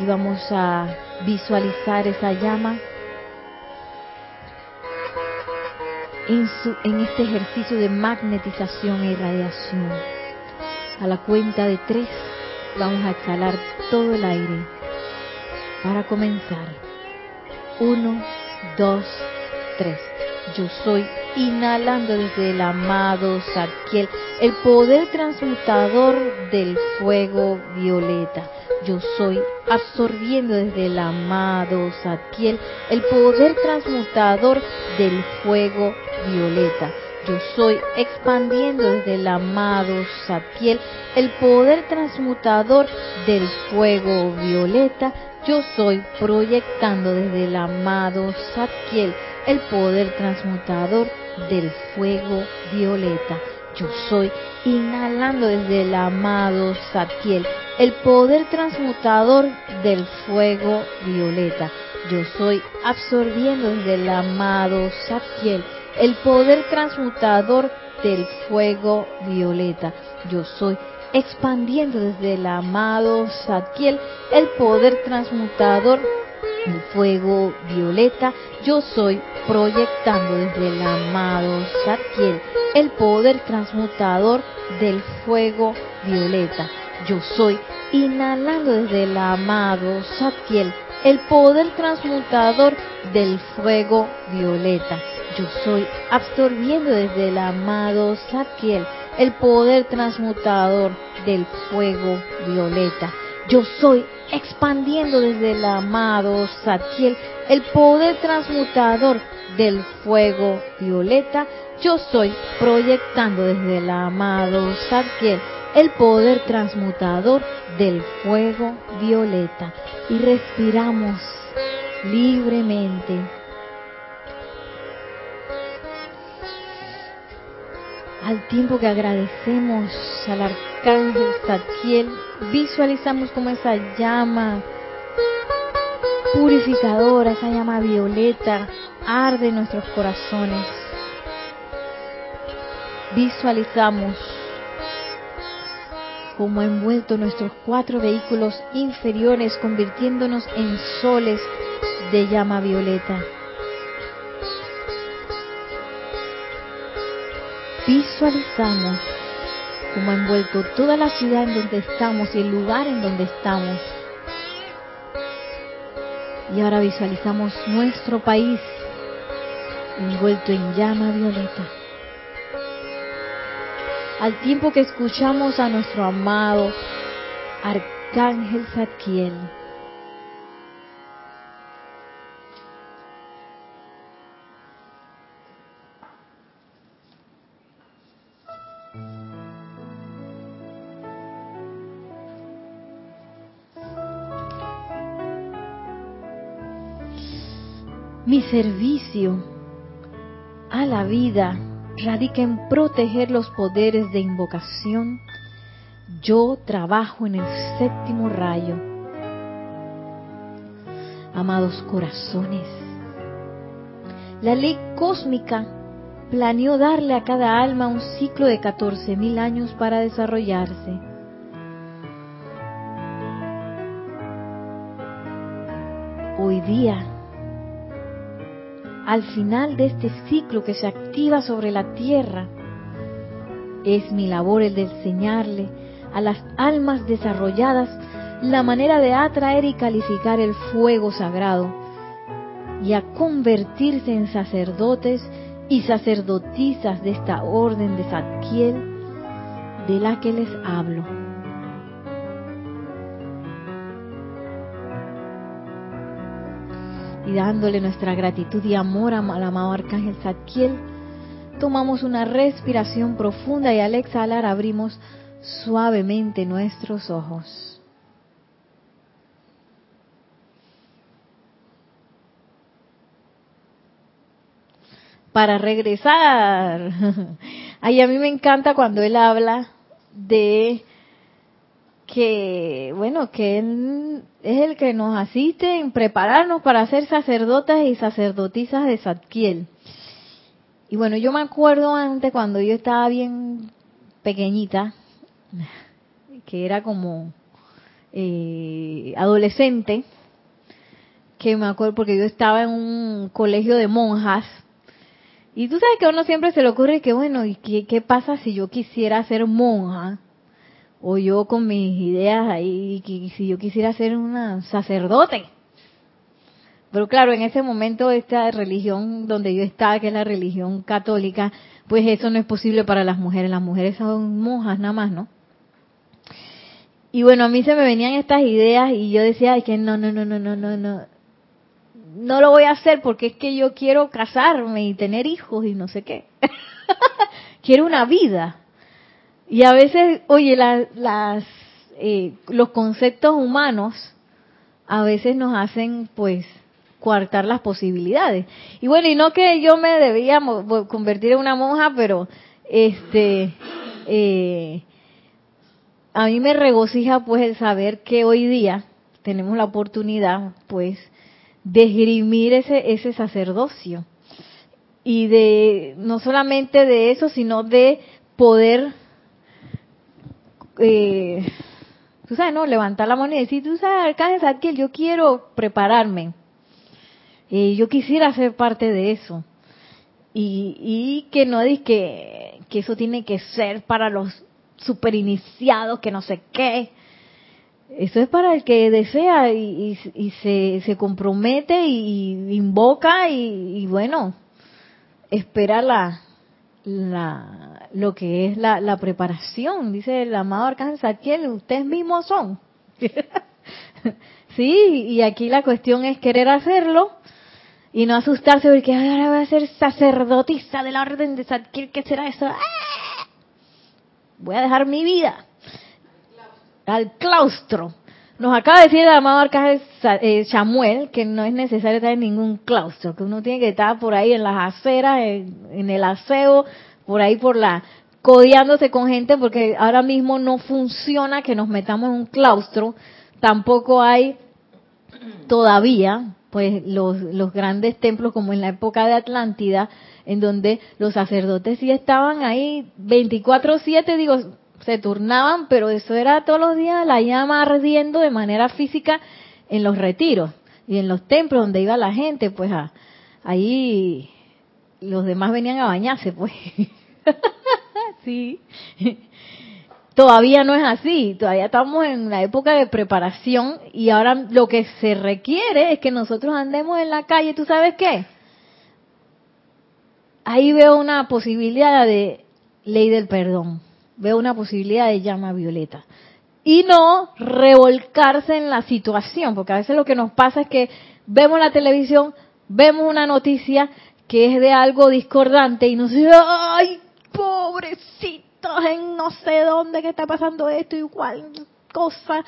Y vamos a visualizar esa llama en, su, en este ejercicio de magnetización e irradiación. A la cuenta de tres vamos a exhalar todo el aire para comenzar. Uno, dos, tres. Yo soy inhalando desde el amado Zadkiel, el poder transmutador del fuego violeta. Yo soy absorbiendo desde el amado Zadkiel, el poder transmutador del fuego violeta. Yo soy expandiendo desde el amado Zadkiel, el poder transmutador del fuego violeta yo soy proyectando desde el amado Satkiel el poder transmutador del fuego violeta. Yo soy inhalando desde el amado Satkiel el poder transmutador del fuego violeta. Yo soy absorbiendo desde el amado Satkiel el poder transmutador del fuego violeta. Yo soy expandiendo desde el amado Satkiel el poder transmutador el fuego violeta, yo soy proyectando desde el amado Satkiel el poder transmutador del fuego violeta. Yo soy inhalando desde el amado Satkiel el poder transmutador del fuego violeta. Yo soy absorbiendo desde el amado Satkiel el poder transmutador del fuego violeta. Yo soy expandiendo desde el amado Satkiel el poder transmutador del fuego violeta. Yo soy proyectando desde el amado Satkiel el poder transmutador del fuego violeta. Y respiramos libremente. Al tiempo que agradecemos al arcángel Satkiel, visualizamos como esa llama purificadora, esa llama violeta, arde en nuestros corazones. Visualizamos como ha envuelto nuestros cuatro vehículos inferiores, convirtiéndonos en soles de llama violeta. Visualizamos como ha envuelto toda la ciudad en donde estamos y el lugar en donde estamos. Y ahora visualizamos nuestro país envuelto en llama violeta al tiempo que escuchamos a nuestro amado Arcángel Zadkiel. Mi servicio a la vida radica en proteger los poderes de invocación, yo trabajo en el séptimo rayo. Amados corazones, la ley cósmica planeó darle a cada alma un ciclo de 14.000 años para desarrollarse. Hoy día, al final de este ciclo que se activa sobre la tierra, es mi labor el de enseñarle a las almas desarrolladas la manera de atraer y calificar el fuego sagrado y a convertirse en sacerdotes y sacerdotisas de esta orden de Zadkiel de la que les hablo. Y dándole nuestra gratitud y amor al amado Arcángel Zadkiel, tomamos una respiración profunda y al exhalar abrimos suavemente nuestros ojos. Para regresar, [LAUGHS] ay, a mí me encanta cuando él habla de que, bueno, que Él es el que nos asiste en prepararnos para ser sacerdotas y sacerdotisas de Zadkiel. Y bueno, yo me acuerdo antes cuando yo estaba bien pequeñita, que era como eh, adolescente, que me acuerdo porque yo estaba en un colegio de monjas, y tú sabes que a uno siempre se le ocurre que, bueno, ¿y qué, qué pasa si yo quisiera ser monja? O yo con mis ideas ahí, que si yo quisiera ser una sacerdote. Pero claro, en ese momento esta religión donde yo estaba, que es la religión católica, pues eso no es posible para las mujeres. Las mujeres son monjas nada más, ¿no? Y bueno, a mí se me venían estas ideas y yo decía, ay, que no, no, no, no, no, no, no. No lo voy a hacer porque es que yo quiero casarme y tener hijos y no sé qué. [LAUGHS] quiero una vida. Y a veces, oye, las, eh, los conceptos humanos a veces nos hacen, pues, coartar las posibilidades. Y bueno, y no que yo me debía convertir en una monja, pero este, eh, a mí me regocija, pues, el saber que hoy día tenemos la oportunidad, pues, de esgrimir ese, ese sacerdocio. Y de, no solamente de eso, sino de poder eh, tú sabes, ¿no? Levantar la mano y decir, tú sabes, Arcángel Zadkiel, yo quiero prepararme. Yo quisiera ser parte de eso. Y, y que no es que, que eso tiene que ser para los super iniciados, que no sé qué. Eso es para el que desea y, y, se, se, compromete y, invoca y, bueno, espera la, la, lo que es la, preparación. Dice el amado Arcángel Saquiel, ustedes mismos son. [LAUGHS] sí, y aquí la cuestión es querer hacerlo y no asustarse porque ahora voy a ser sacerdotisa de la orden de Saquiel, ¿qué será eso? ¡Ah! Voy a dejar mi vida al claustro. Nos acaba de decir el amado arcángel eh, Samuel que no es necesario estar en ningún claustro, que uno tiene que estar por ahí en las aceras, en, el aseo, por ahí por la codeándose con gente, porque ahora mismo no funciona que nos metamos en un claustro. Tampoco hay todavía, pues, los, los grandes templos como en la época de Atlántida, en donde los sacerdotes sí estaban ahí 24/7, digo, se turnaban, pero eso era todos los días la llama ardiendo de manera física en los retiros y en los templos donde iba la gente, pues ahí los demás venían a bañarse, pues. [LAUGHS] sí. Todavía no es así, todavía estamos en la época de preparación y ahora lo que se requiere es que nosotros andemos en la calle, ¿tú sabes qué? Ahí veo una posibilidad de ley del perdón veo una posibilidad de llama violeta. Y no revolcarse en la situación, porque a veces lo que nos pasa es que vemos la televisión, vemos una noticia que es de algo discordante y nos dice, ay, pobrecitos, en no sé dónde que está pasando esto y cual cosa.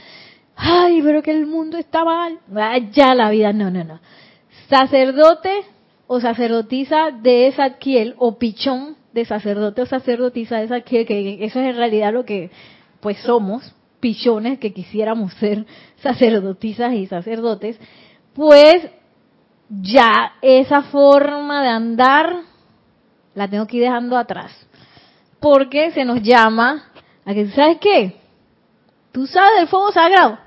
Ay, pero que el mundo está mal. Ya la vida, no, no, no. Sacerdote o sacerdotisa de Esaquiel o pichón de sacerdote o sacerdotisa, esa que, que eso es en realidad lo que pues somos, pichones que quisiéramos ser sacerdotisas y sacerdotes, pues ya esa forma de andar la tengo que ir dejando atrás. Porque se nos llama a que, ¿sabes qué? Tú sabes del fuego sagrado.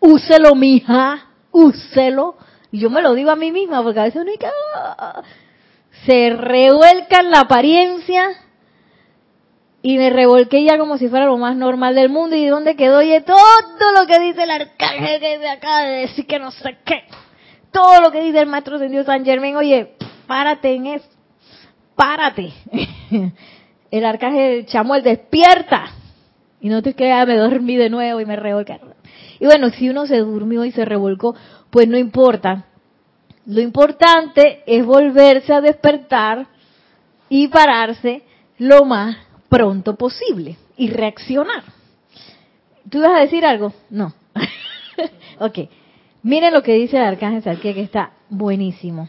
Úselo, mija. Úselo. Y yo me lo digo a mí misma, porque a veces uno dice, se revuelca en la apariencia y me revolqué ya como si fuera lo más normal del mundo. ¿Y dónde quedó? Oye, todo lo que dice el arcángel que de acá de decir que no sé qué. Todo lo que dice el maestro Dios San Germán. Oye, párate en eso. Párate. [LAUGHS] El arcángel Chamuel despierta. Y no te quedas, me dormí de nuevo y me revolqué. Y bueno, si uno se durmió y se revolcó, pues no importa lo importante es volverse a despertar y pararse lo más pronto posible y reaccionar. ¿Tú ibas a decir algo? No. [LAUGHS] ok. Miren lo que dice el arcángel Sarkiel, que está buenísimo.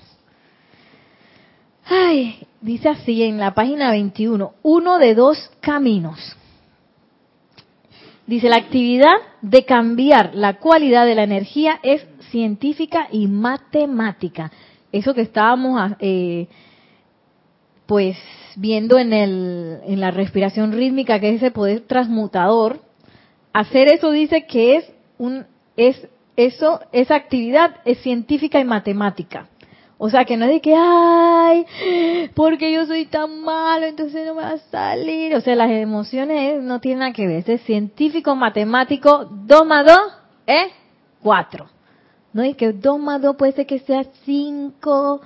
Ay, dice así en la página 21, uno de dos caminos. Dice, la actividad de cambiar la cualidad de la energía es científica y matemática. Eso que estábamos ah, eh, pues viendo en, el, en la respiración rítmica, que es ese poder transmutador, hacer eso dice que es un es eso esa actividad es científica y matemática. O sea, que no es de que, ay, porque yo soy tan malo, entonces no me va a salir. O sea, las emociones no tienen nada que ver. Es científico, matemático, 2 más 2 es 4. ¿no? Y que 2 más 2 puede ser que sea 5,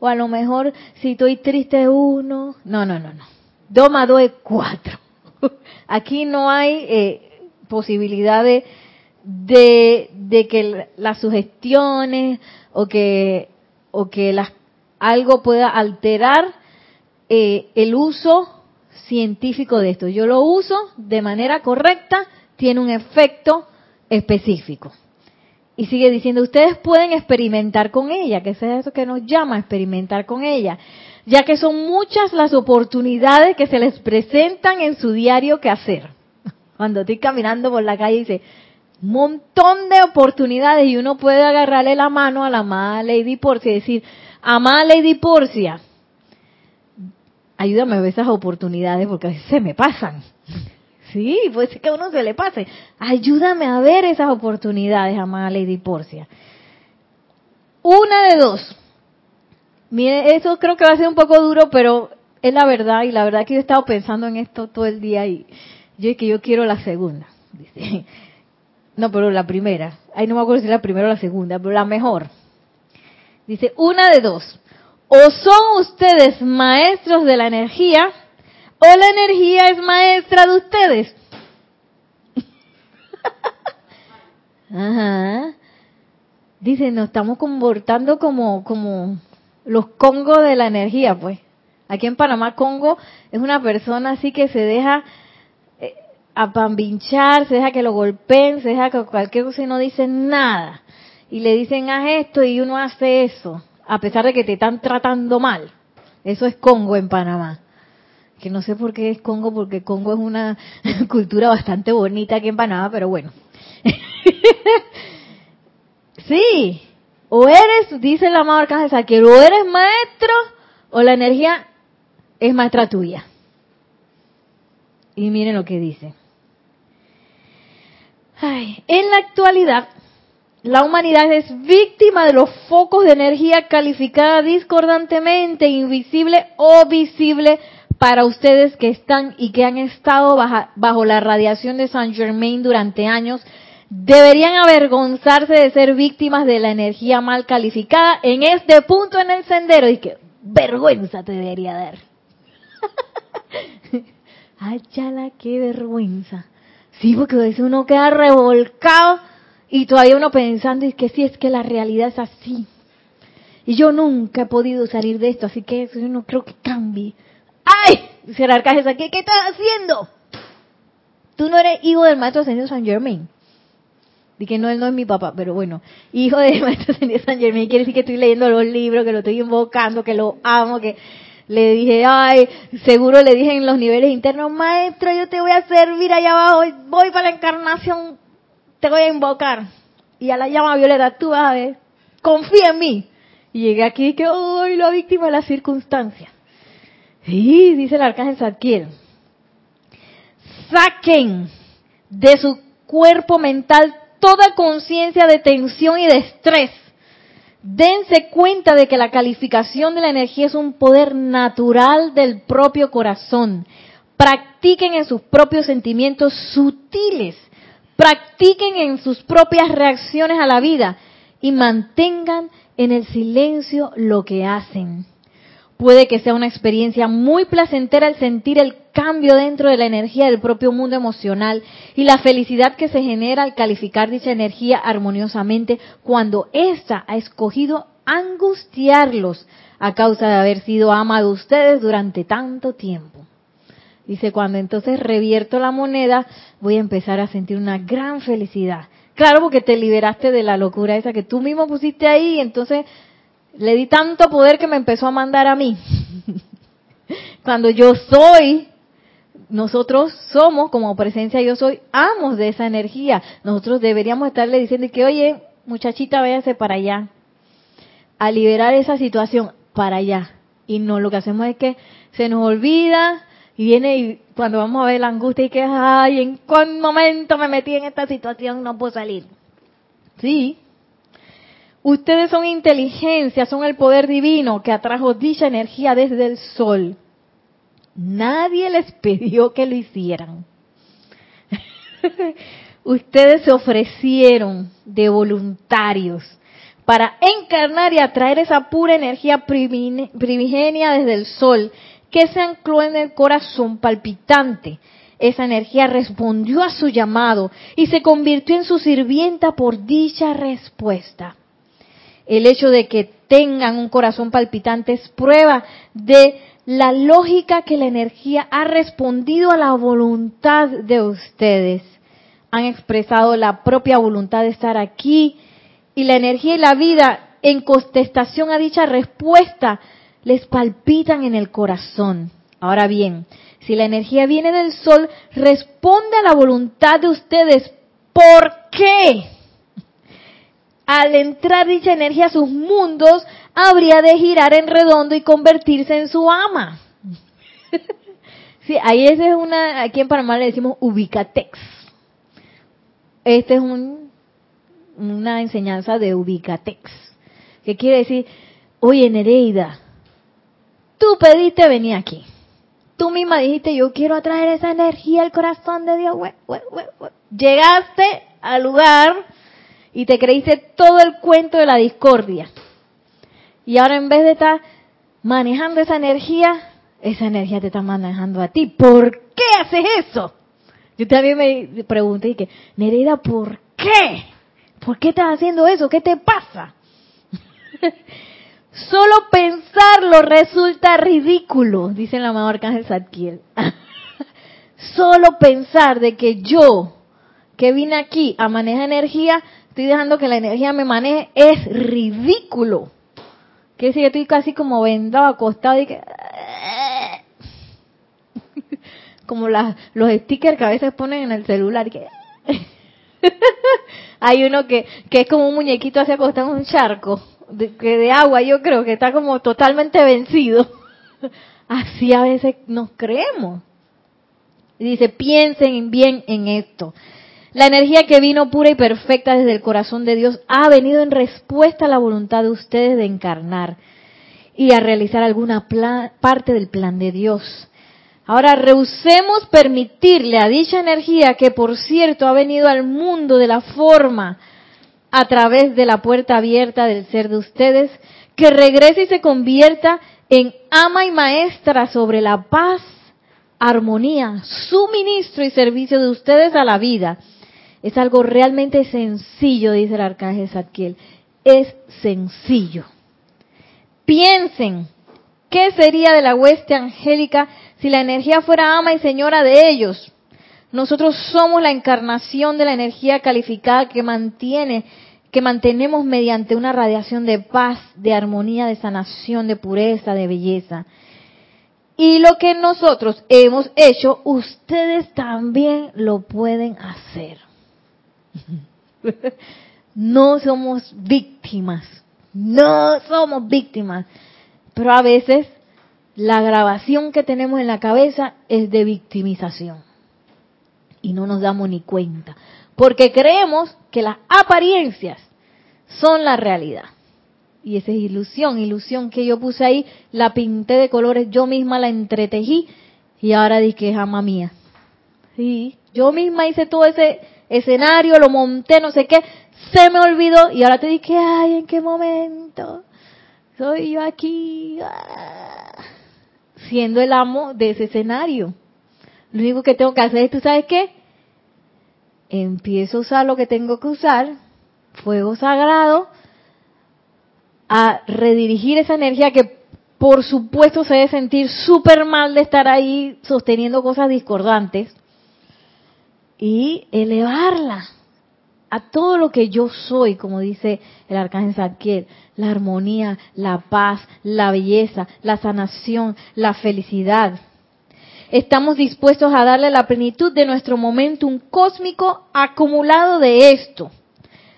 o a lo mejor si estoy triste 1. No, no, no, no. 2 más 2 es 4. [LAUGHS] Aquí no hay eh, posibilidad de, de, que las sugestiones o que, o que las, algo pueda alterar eh, el uso científico de esto. Yo lo uso de manera correcta, tiene un efecto específico. Y sigue diciendo, ustedes pueden experimentar con ella, que es eso que nos llama experimentar con ella, ya que son muchas las oportunidades que se les presentan en su diario que hacer. [LAUGHS] Cuando estoy caminando por la calle dice, un montón de oportunidades y uno puede agarrarle la mano a la amada Lady Porcia y decir, amada Lady Porcia, ayúdame a ver esas oportunidades porque a veces se me pasan. [LAUGHS] Sí, puede ser que a uno se le pase. Ayúdame a ver esas oportunidades, amada Lady Porcia. Una de dos. Mire, eso creo que va a ser un poco duro, pero es la verdad y la verdad que yo he estado pensando en esto todo el día y yo que yo quiero la segunda. Dice. No, pero la primera. Ay, no me acuerdo si la primera o la segunda, pero la mejor. Dice, una de dos. O son ustedes maestros de la energía o la energía es maestra de ustedes. [LAUGHS] Ajá. Dice, nos estamos comportando como, como los congos de la energía, pues. Aquí en Panamá, Congo es una persona así que se deja apambinchar, se deja que lo golpeen, se deja que cualquier cosa y no dice nada. Y le dicen, haz esto y uno hace eso, a pesar de que te están tratando mal. Eso es Congo en Panamá. Que no sé por qué es Congo, porque Congo es una [LAUGHS] cultura bastante bonita aquí en Panamá, pero bueno. [LAUGHS] sí, o eres, dice el amado Arcángel Saquiel, o eres maestro o la energía es maestra tuya. Y miren lo que dice. En la actualidad, la humanidad es víctima de los focos de energía calificada discordantemente, invisible o visible para ustedes que están y que han estado bajo la radiación de Saint Germain durante años, deberían avergonzarse de ser víctimas de la energía mal calificada en este punto en el sendero y que vergüenza te debería dar. [LAUGHS] Ay, chala, qué vergüenza. Sí, porque a veces uno queda revolcado y todavía uno pensando, y que sí, es que la realidad es así. Y yo nunca he podido salir de esto, así que eso yo no creo que cambie. ¡Ay! Arcángel aquí, ¿qué estás haciendo? Tú no eres hijo del maestro ascendido San Germain. Dije no, él no es mi papá, pero bueno, hijo del [LAUGHS] maestro ascendido San Germain quiere decir que estoy leyendo los libros, que lo estoy invocando, que lo amo, que le dije, ay, seguro le dije en los niveles internos, maestro, yo te voy a servir allá abajo, voy para la encarnación, te voy a invocar. Y a la llama violeta, tú vas a ver, confía en mí. Y llegué aquí y que, ay, la víctima de las circunstancias. Sí, dice el arcángel Zadkiel. Saquen de su cuerpo mental toda conciencia de tensión y de estrés dense cuenta de que la calificación de la energía es un poder natural del propio corazón. Practiquen en sus propios sentimientos sutiles. Practiquen en sus propias reacciones a la vida y mantengan en el silencio lo que hacen. Puede que sea una experiencia muy placentera el sentir el cambio dentro de la energía del propio mundo emocional y la felicidad que se genera al calificar dicha energía armoniosamente cuando ésta ha escogido angustiarlos a causa de haber sido ama de ustedes durante tanto tiempo. Dice, cuando entonces revierto la moneda, voy a empezar a sentir una gran felicidad. Claro, porque te liberaste de la locura esa que tú mismo pusiste ahí, entonces le di tanto poder que me empezó a mandar a mí. [LAUGHS] Cuando yo soy, nosotros somos como presencia yo soy, amos de esa energía. Nosotros deberíamos estarle diciendo que, oye, muchachita, váyase para allá. A liberar esa situación para allá. Y no, lo que hacemos es que se nos olvida y viene y cuando vamos a ver la angustia y que, ay, ¿en cuál momento me metí en esta situación? No puedo salir. Sí, Ustedes son inteligencia, son el poder divino que atrajo dicha energía desde el sol. Nadie les pidió que lo hicieran. [LAUGHS] Ustedes se ofrecieron de voluntarios para encarnar y atraer esa pura energía primigenia desde el sol que se ancló en el corazón palpitante. Esa energía respondió a su llamado y se convirtió en su sirvienta por dicha respuesta. El hecho de que tengan un corazón palpitante es prueba de la lógica que la energía ha respondido a la voluntad de ustedes. Han expresado la propia voluntad de estar aquí y la energía y la vida en contestación a dicha respuesta les palpitan en el corazón. Ahora bien, si la energía viene del sol, responde a la voluntad de ustedes. ¿Por qué? al entrar dicha energía a sus mundos, habría de girar en redondo y convertirse en su ama. sí, ahí esa es una, aquí en Panamá le decimos ubicatex. Esta es un, una enseñanza de ubicatex. ¿Qué quiere decir? Oye, Nereida, tú pediste venir aquí. Tú misma dijiste, yo quiero atraer esa energía al corazón de Dios. Llegaste al lugar y te creíste todo el cuento de la discordia. Y ahora en vez de estar manejando esa energía, esa energía te está manejando a ti. ¿Por qué haces eso? Yo también me pregunté, y que, Nereida, ¿por qué? ¿Por qué estás haciendo eso? ¿Qué te pasa? [LAUGHS] Solo pensarlo resulta ridículo, dice el amado Arcángel Zadkiel. [LAUGHS] Solo pensar de que yo, que vine aquí a manejar energía, estoy dejando que la energía me maneje, es ridículo. Que si yo estoy casi como vendado, acostado y que... [LAUGHS] como las, los stickers que a veces ponen en el celular. Que... [LAUGHS] Hay uno que, que es como un muñequito así acostado en un charco de, que de agua, yo creo que está como totalmente vencido. [LAUGHS] Así a veces nos creemos. Y dice, piensen bien en esto. La energía que vino pura y perfecta desde el corazón de Dios ha venido en respuesta a la voluntad de ustedes de encarnar y a realizar alguna parte del plan de Dios. Ahora rehusemos permitirle a dicha energía, que por cierto ha venido al mundo de la forma a través de la puerta abierta del ser de ustedes, que regrese y se convierta en ama y maestra sobre la paz, armonía, suministro y servicio de ustedes a la vida. Es algo realmente sencillo, dice el arcángel Zadkiel. Es sencillo. Piensen, ¿qué sería de la hueste angélica si la energía fuera ama y señora de ellos? Nosotros somos la encarnación de la energía calificada que mantiene que mantenemos mediante una radiación de paz, de armonía, de sanación, de pureza, de belleza. Y lo que nosotros hemos hecho, ustedes también lo pueden hacer. No somos víctimas, no somos víctimas, pero a veces la grabación que tenemos en la cabeza es de victimización. Y no nos damos ni cuenta, porque creemos que las apariencias son la realidad. Y esa es ilusión, ilusión que yo puse ahí, la pinté de colores, yo misma la entretejí y ahora dije que es ama mía. Sí, yo misma hice todo ese escenario, lo monté, no sé qué, se me olvidó y ahora te dije, ay, ¿en qué momento? Soy yo aquí, ah, siendo el amo de ese escenario. Lo único que tengo que hacer es, ¿tú sabes qué? Empiezo a usar lo que tengo que usar fuego sagrado a redirigir esa energía que por supuesto se debe sentir súper mal de estar ahí sosteniendo cosas discordantes y elevarla a todo lo que yo soy, como dice el arcángel Zadkiel, la armonía, la paz, la belleza, la sanación, la felicidad. Estamos dispuestos a darle la plenitud de nuestro momentum cósmico acumulado de esto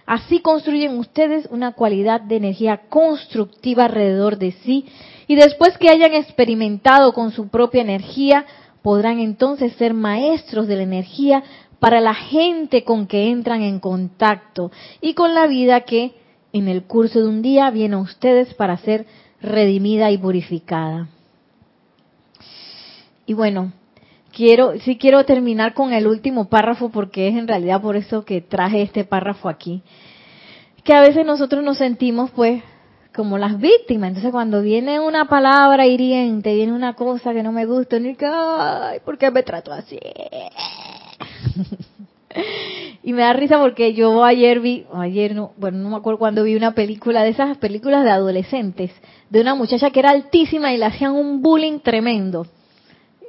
Así construyen ustedes una cualidad de energía constructiva alrededor de sí y después que hayan experimentado con su propia energía, podrán entonces ser maestros de la energía para la gente con que entran en contacto y con la vida que en el curso de un día viene a ustedes para ser redimida y purificada. Y bueno, quiero, sí quiero terminar con el último párrafo porque es en realidad por eso que traje este párrafo aquí. Que a veces nosotros nos sentimos pues como las víctimas. Entonces cuando viene una palabra hiriente, viene una cosa que no me gusta, ni que, ay, ¿por qué me trato así? [LAUGHS] y me da risa porque yo ayer vi, ayer no, bueno, no me acuerdo cuando vi una película de esas películas de adolescentes, de una muchacha que era altísima y le hacían un bullying tremendo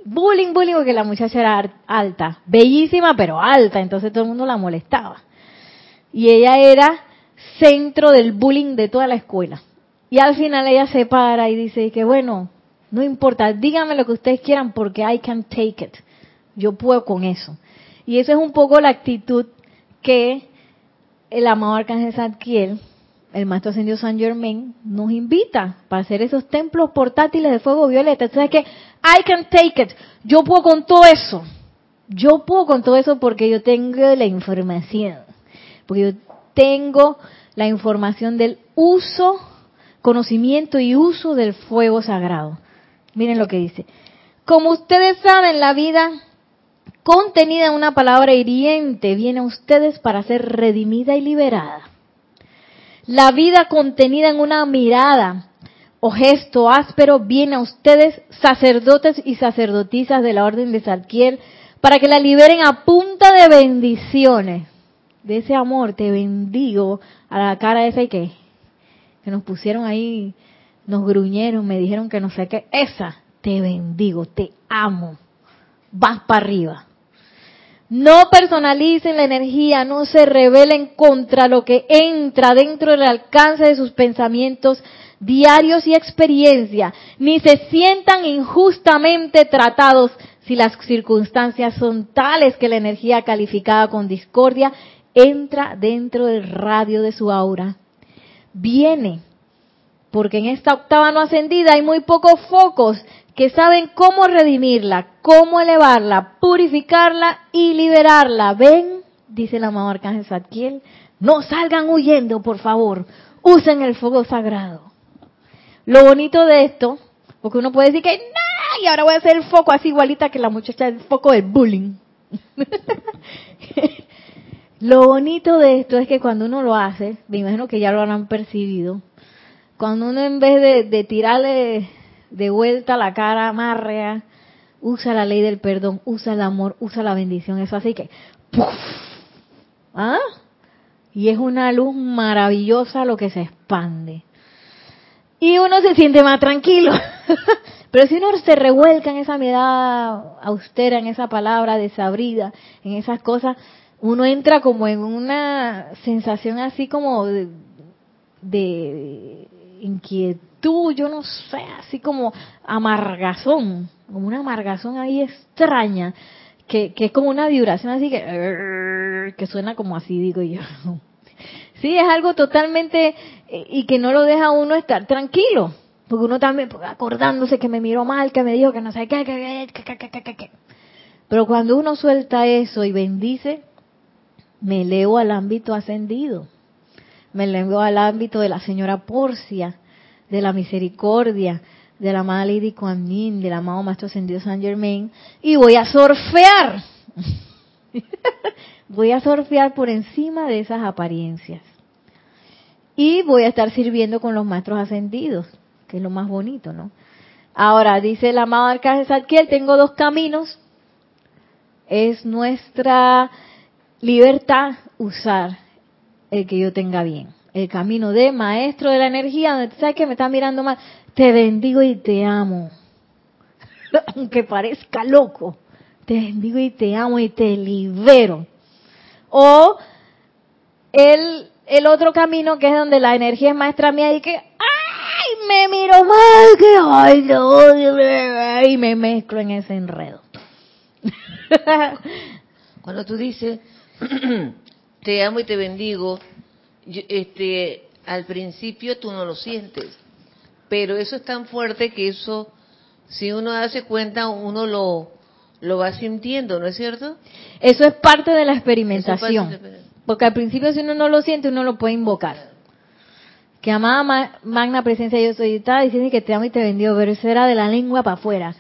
bullying, bullying, porque la muchacha era alta, bellísima, pero alta, entonces todo el mundo la molestaba. Y ella era centro del bullying de toda la escuela. Y al final ella se para y dice que bueno, no importa, díganme lo que ustedes quieran porque I can take it. Yo puedo con eso. Y esa es un poco la actitud que el amado Arcángel Zadkiel el maestro ascendido San Germain nos invita para hacer esos templos portátiles de fuego violeta. Entonces que I can take it. Yo puedo con todo eso. Yo puedo con todo eso porque yo tengo la información. Porque yo tengo la información del uso, conocimiento y uso del fuego sagrado. Miren lo que dice. Como ustedes saben, la vida contenida en una palabra hiriente viene a ustedes para ser redimida y liberada. La vida contenida en una mirada o gesto áspero viene a ustedes, sacerdotes y sacerdotisas de la Orden de Salquiel, para que la liberen a punta de bendiciones. De ese amor te bendigo a la cara esa y que, que nos pusieron ahí, nos gruñeron, me dijeron que no sé qué. Esa, te bendigo, te amo. Vas para arriba. No personalicen la energía, no se rebelen contra lo que entra dentro del alcance de sus pensamientos diarios y experiencia, ni se sientan injustamente tratados si las circunstancias son tales que la energía calificada con discordia entra dentro del radio de su aura. Viene, porque en esta octava no ascendida hay muy pocos focos que saben cómo redimirla, cómo elevarla, purificarla y liberarla. ¿Ven? Dice el amado Arcángel Zadkiel. No salgan huyendo, por favor. Usen el fuego sagrado. Lo bonito de esto, porque uno puede decir que, no, y ahora voy a hacer el foco así igualita que la muchacha del foco del bullying. [LAUGHS] lo bonito de esto es que cuando uno lo hace, me imagino que ya lo habrán percibido, cuando uno en vez de tirarle de vuelta la cara amarrea, usa la ley del perdón, usa el amor, usa la bendición, eso así que ¿Ah? Y es una luz maravillosa lo que se expande. Y uno se siente más tranquilo. [LAUGHS] Pero si uno se revuelca en esa mirada austera, en esa palabra desabrida, en esas cosas, uno entra como en una sensación así como de, de inquietud tú, yo no sé, así como amargazón, como una amargazón ahí extraña, que, que es como una vibración así que, que suena como así, digo yo. [LAUGHS] Sí, es algo totalmente, y que no lo deja uno estar tranquilo, porque uno también, acordándose que me miró mal, que me dijo que no sé qué, que, que, que, que. Pero cuando uno suelta eso y bendice, me elevo al ámbito ascendido, me elevo al ámbito de la señora Porcia, de la misericordia, de la amada Lady Kuan Yin, del amado Maestro Ascendido San Germain, y voy a surfear. [LAUGHS] voy a surfear por encima de esas apariencias. Y voy a estar sirviendo con los maestros ascendidos, que es lo más bonito, ¿no? Ahora, dice el amado Arcángel Zadkiel, tengo dos caminos. Es nuestra libertad usar el que yo tenga bien el camino de maestro de la energía, donde tú sabes que me está mirando mal, te bendigo y te amo. [LAUGHS] Aunque parezca loco, te bendigo y te amo y te libero. O el, el otro camino que es donde la energía es maestra mía y que, ¡ay! Me miro mal, que, ¡ay! No, y me mezclo en ese enredo. [LAUGHS] Cuando tú dices, [CLEARS THROAT] te amo y te bendigo, este, al principio tú no lo sientes, pero eso es tan fuerte que eso, si uno hace cuenta, uno lo, lo va sintiendo, ¿no es cierto? Eso es parte de la experimentación. Porque al principio si uno no lo siente, uno lo puede invocar. Que amada magna presencia yo soy, estaba diciendo que te amo y te bendigo, pero eso era de la lengua para afuera.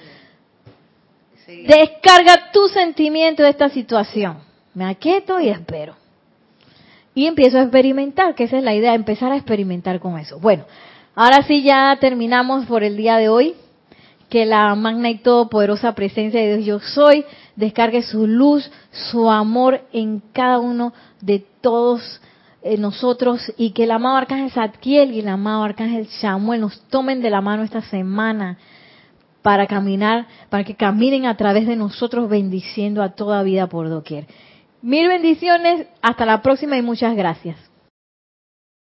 Descarga tu sentimiento de esta situación. Me aquieto y espero y empiezo a experimentar, que esa es la idea, empezar a experimentar con eso. Bueno, ahora sí ya terminamos por el día de hoy. Que la magna y todopoderosa presencia de Dios yo soy descargue su luz, su amor en cada uno de todos eh, nosotros y que el amado Arcángel Zadkiel y el amado Arcángel Samuel nos tomen de la mano esta semana para caminar, para que caminen a través de nosotros bendiciendo a toda vida por doquier. Mil bendiciones, hasta la próxima y muchas gracias.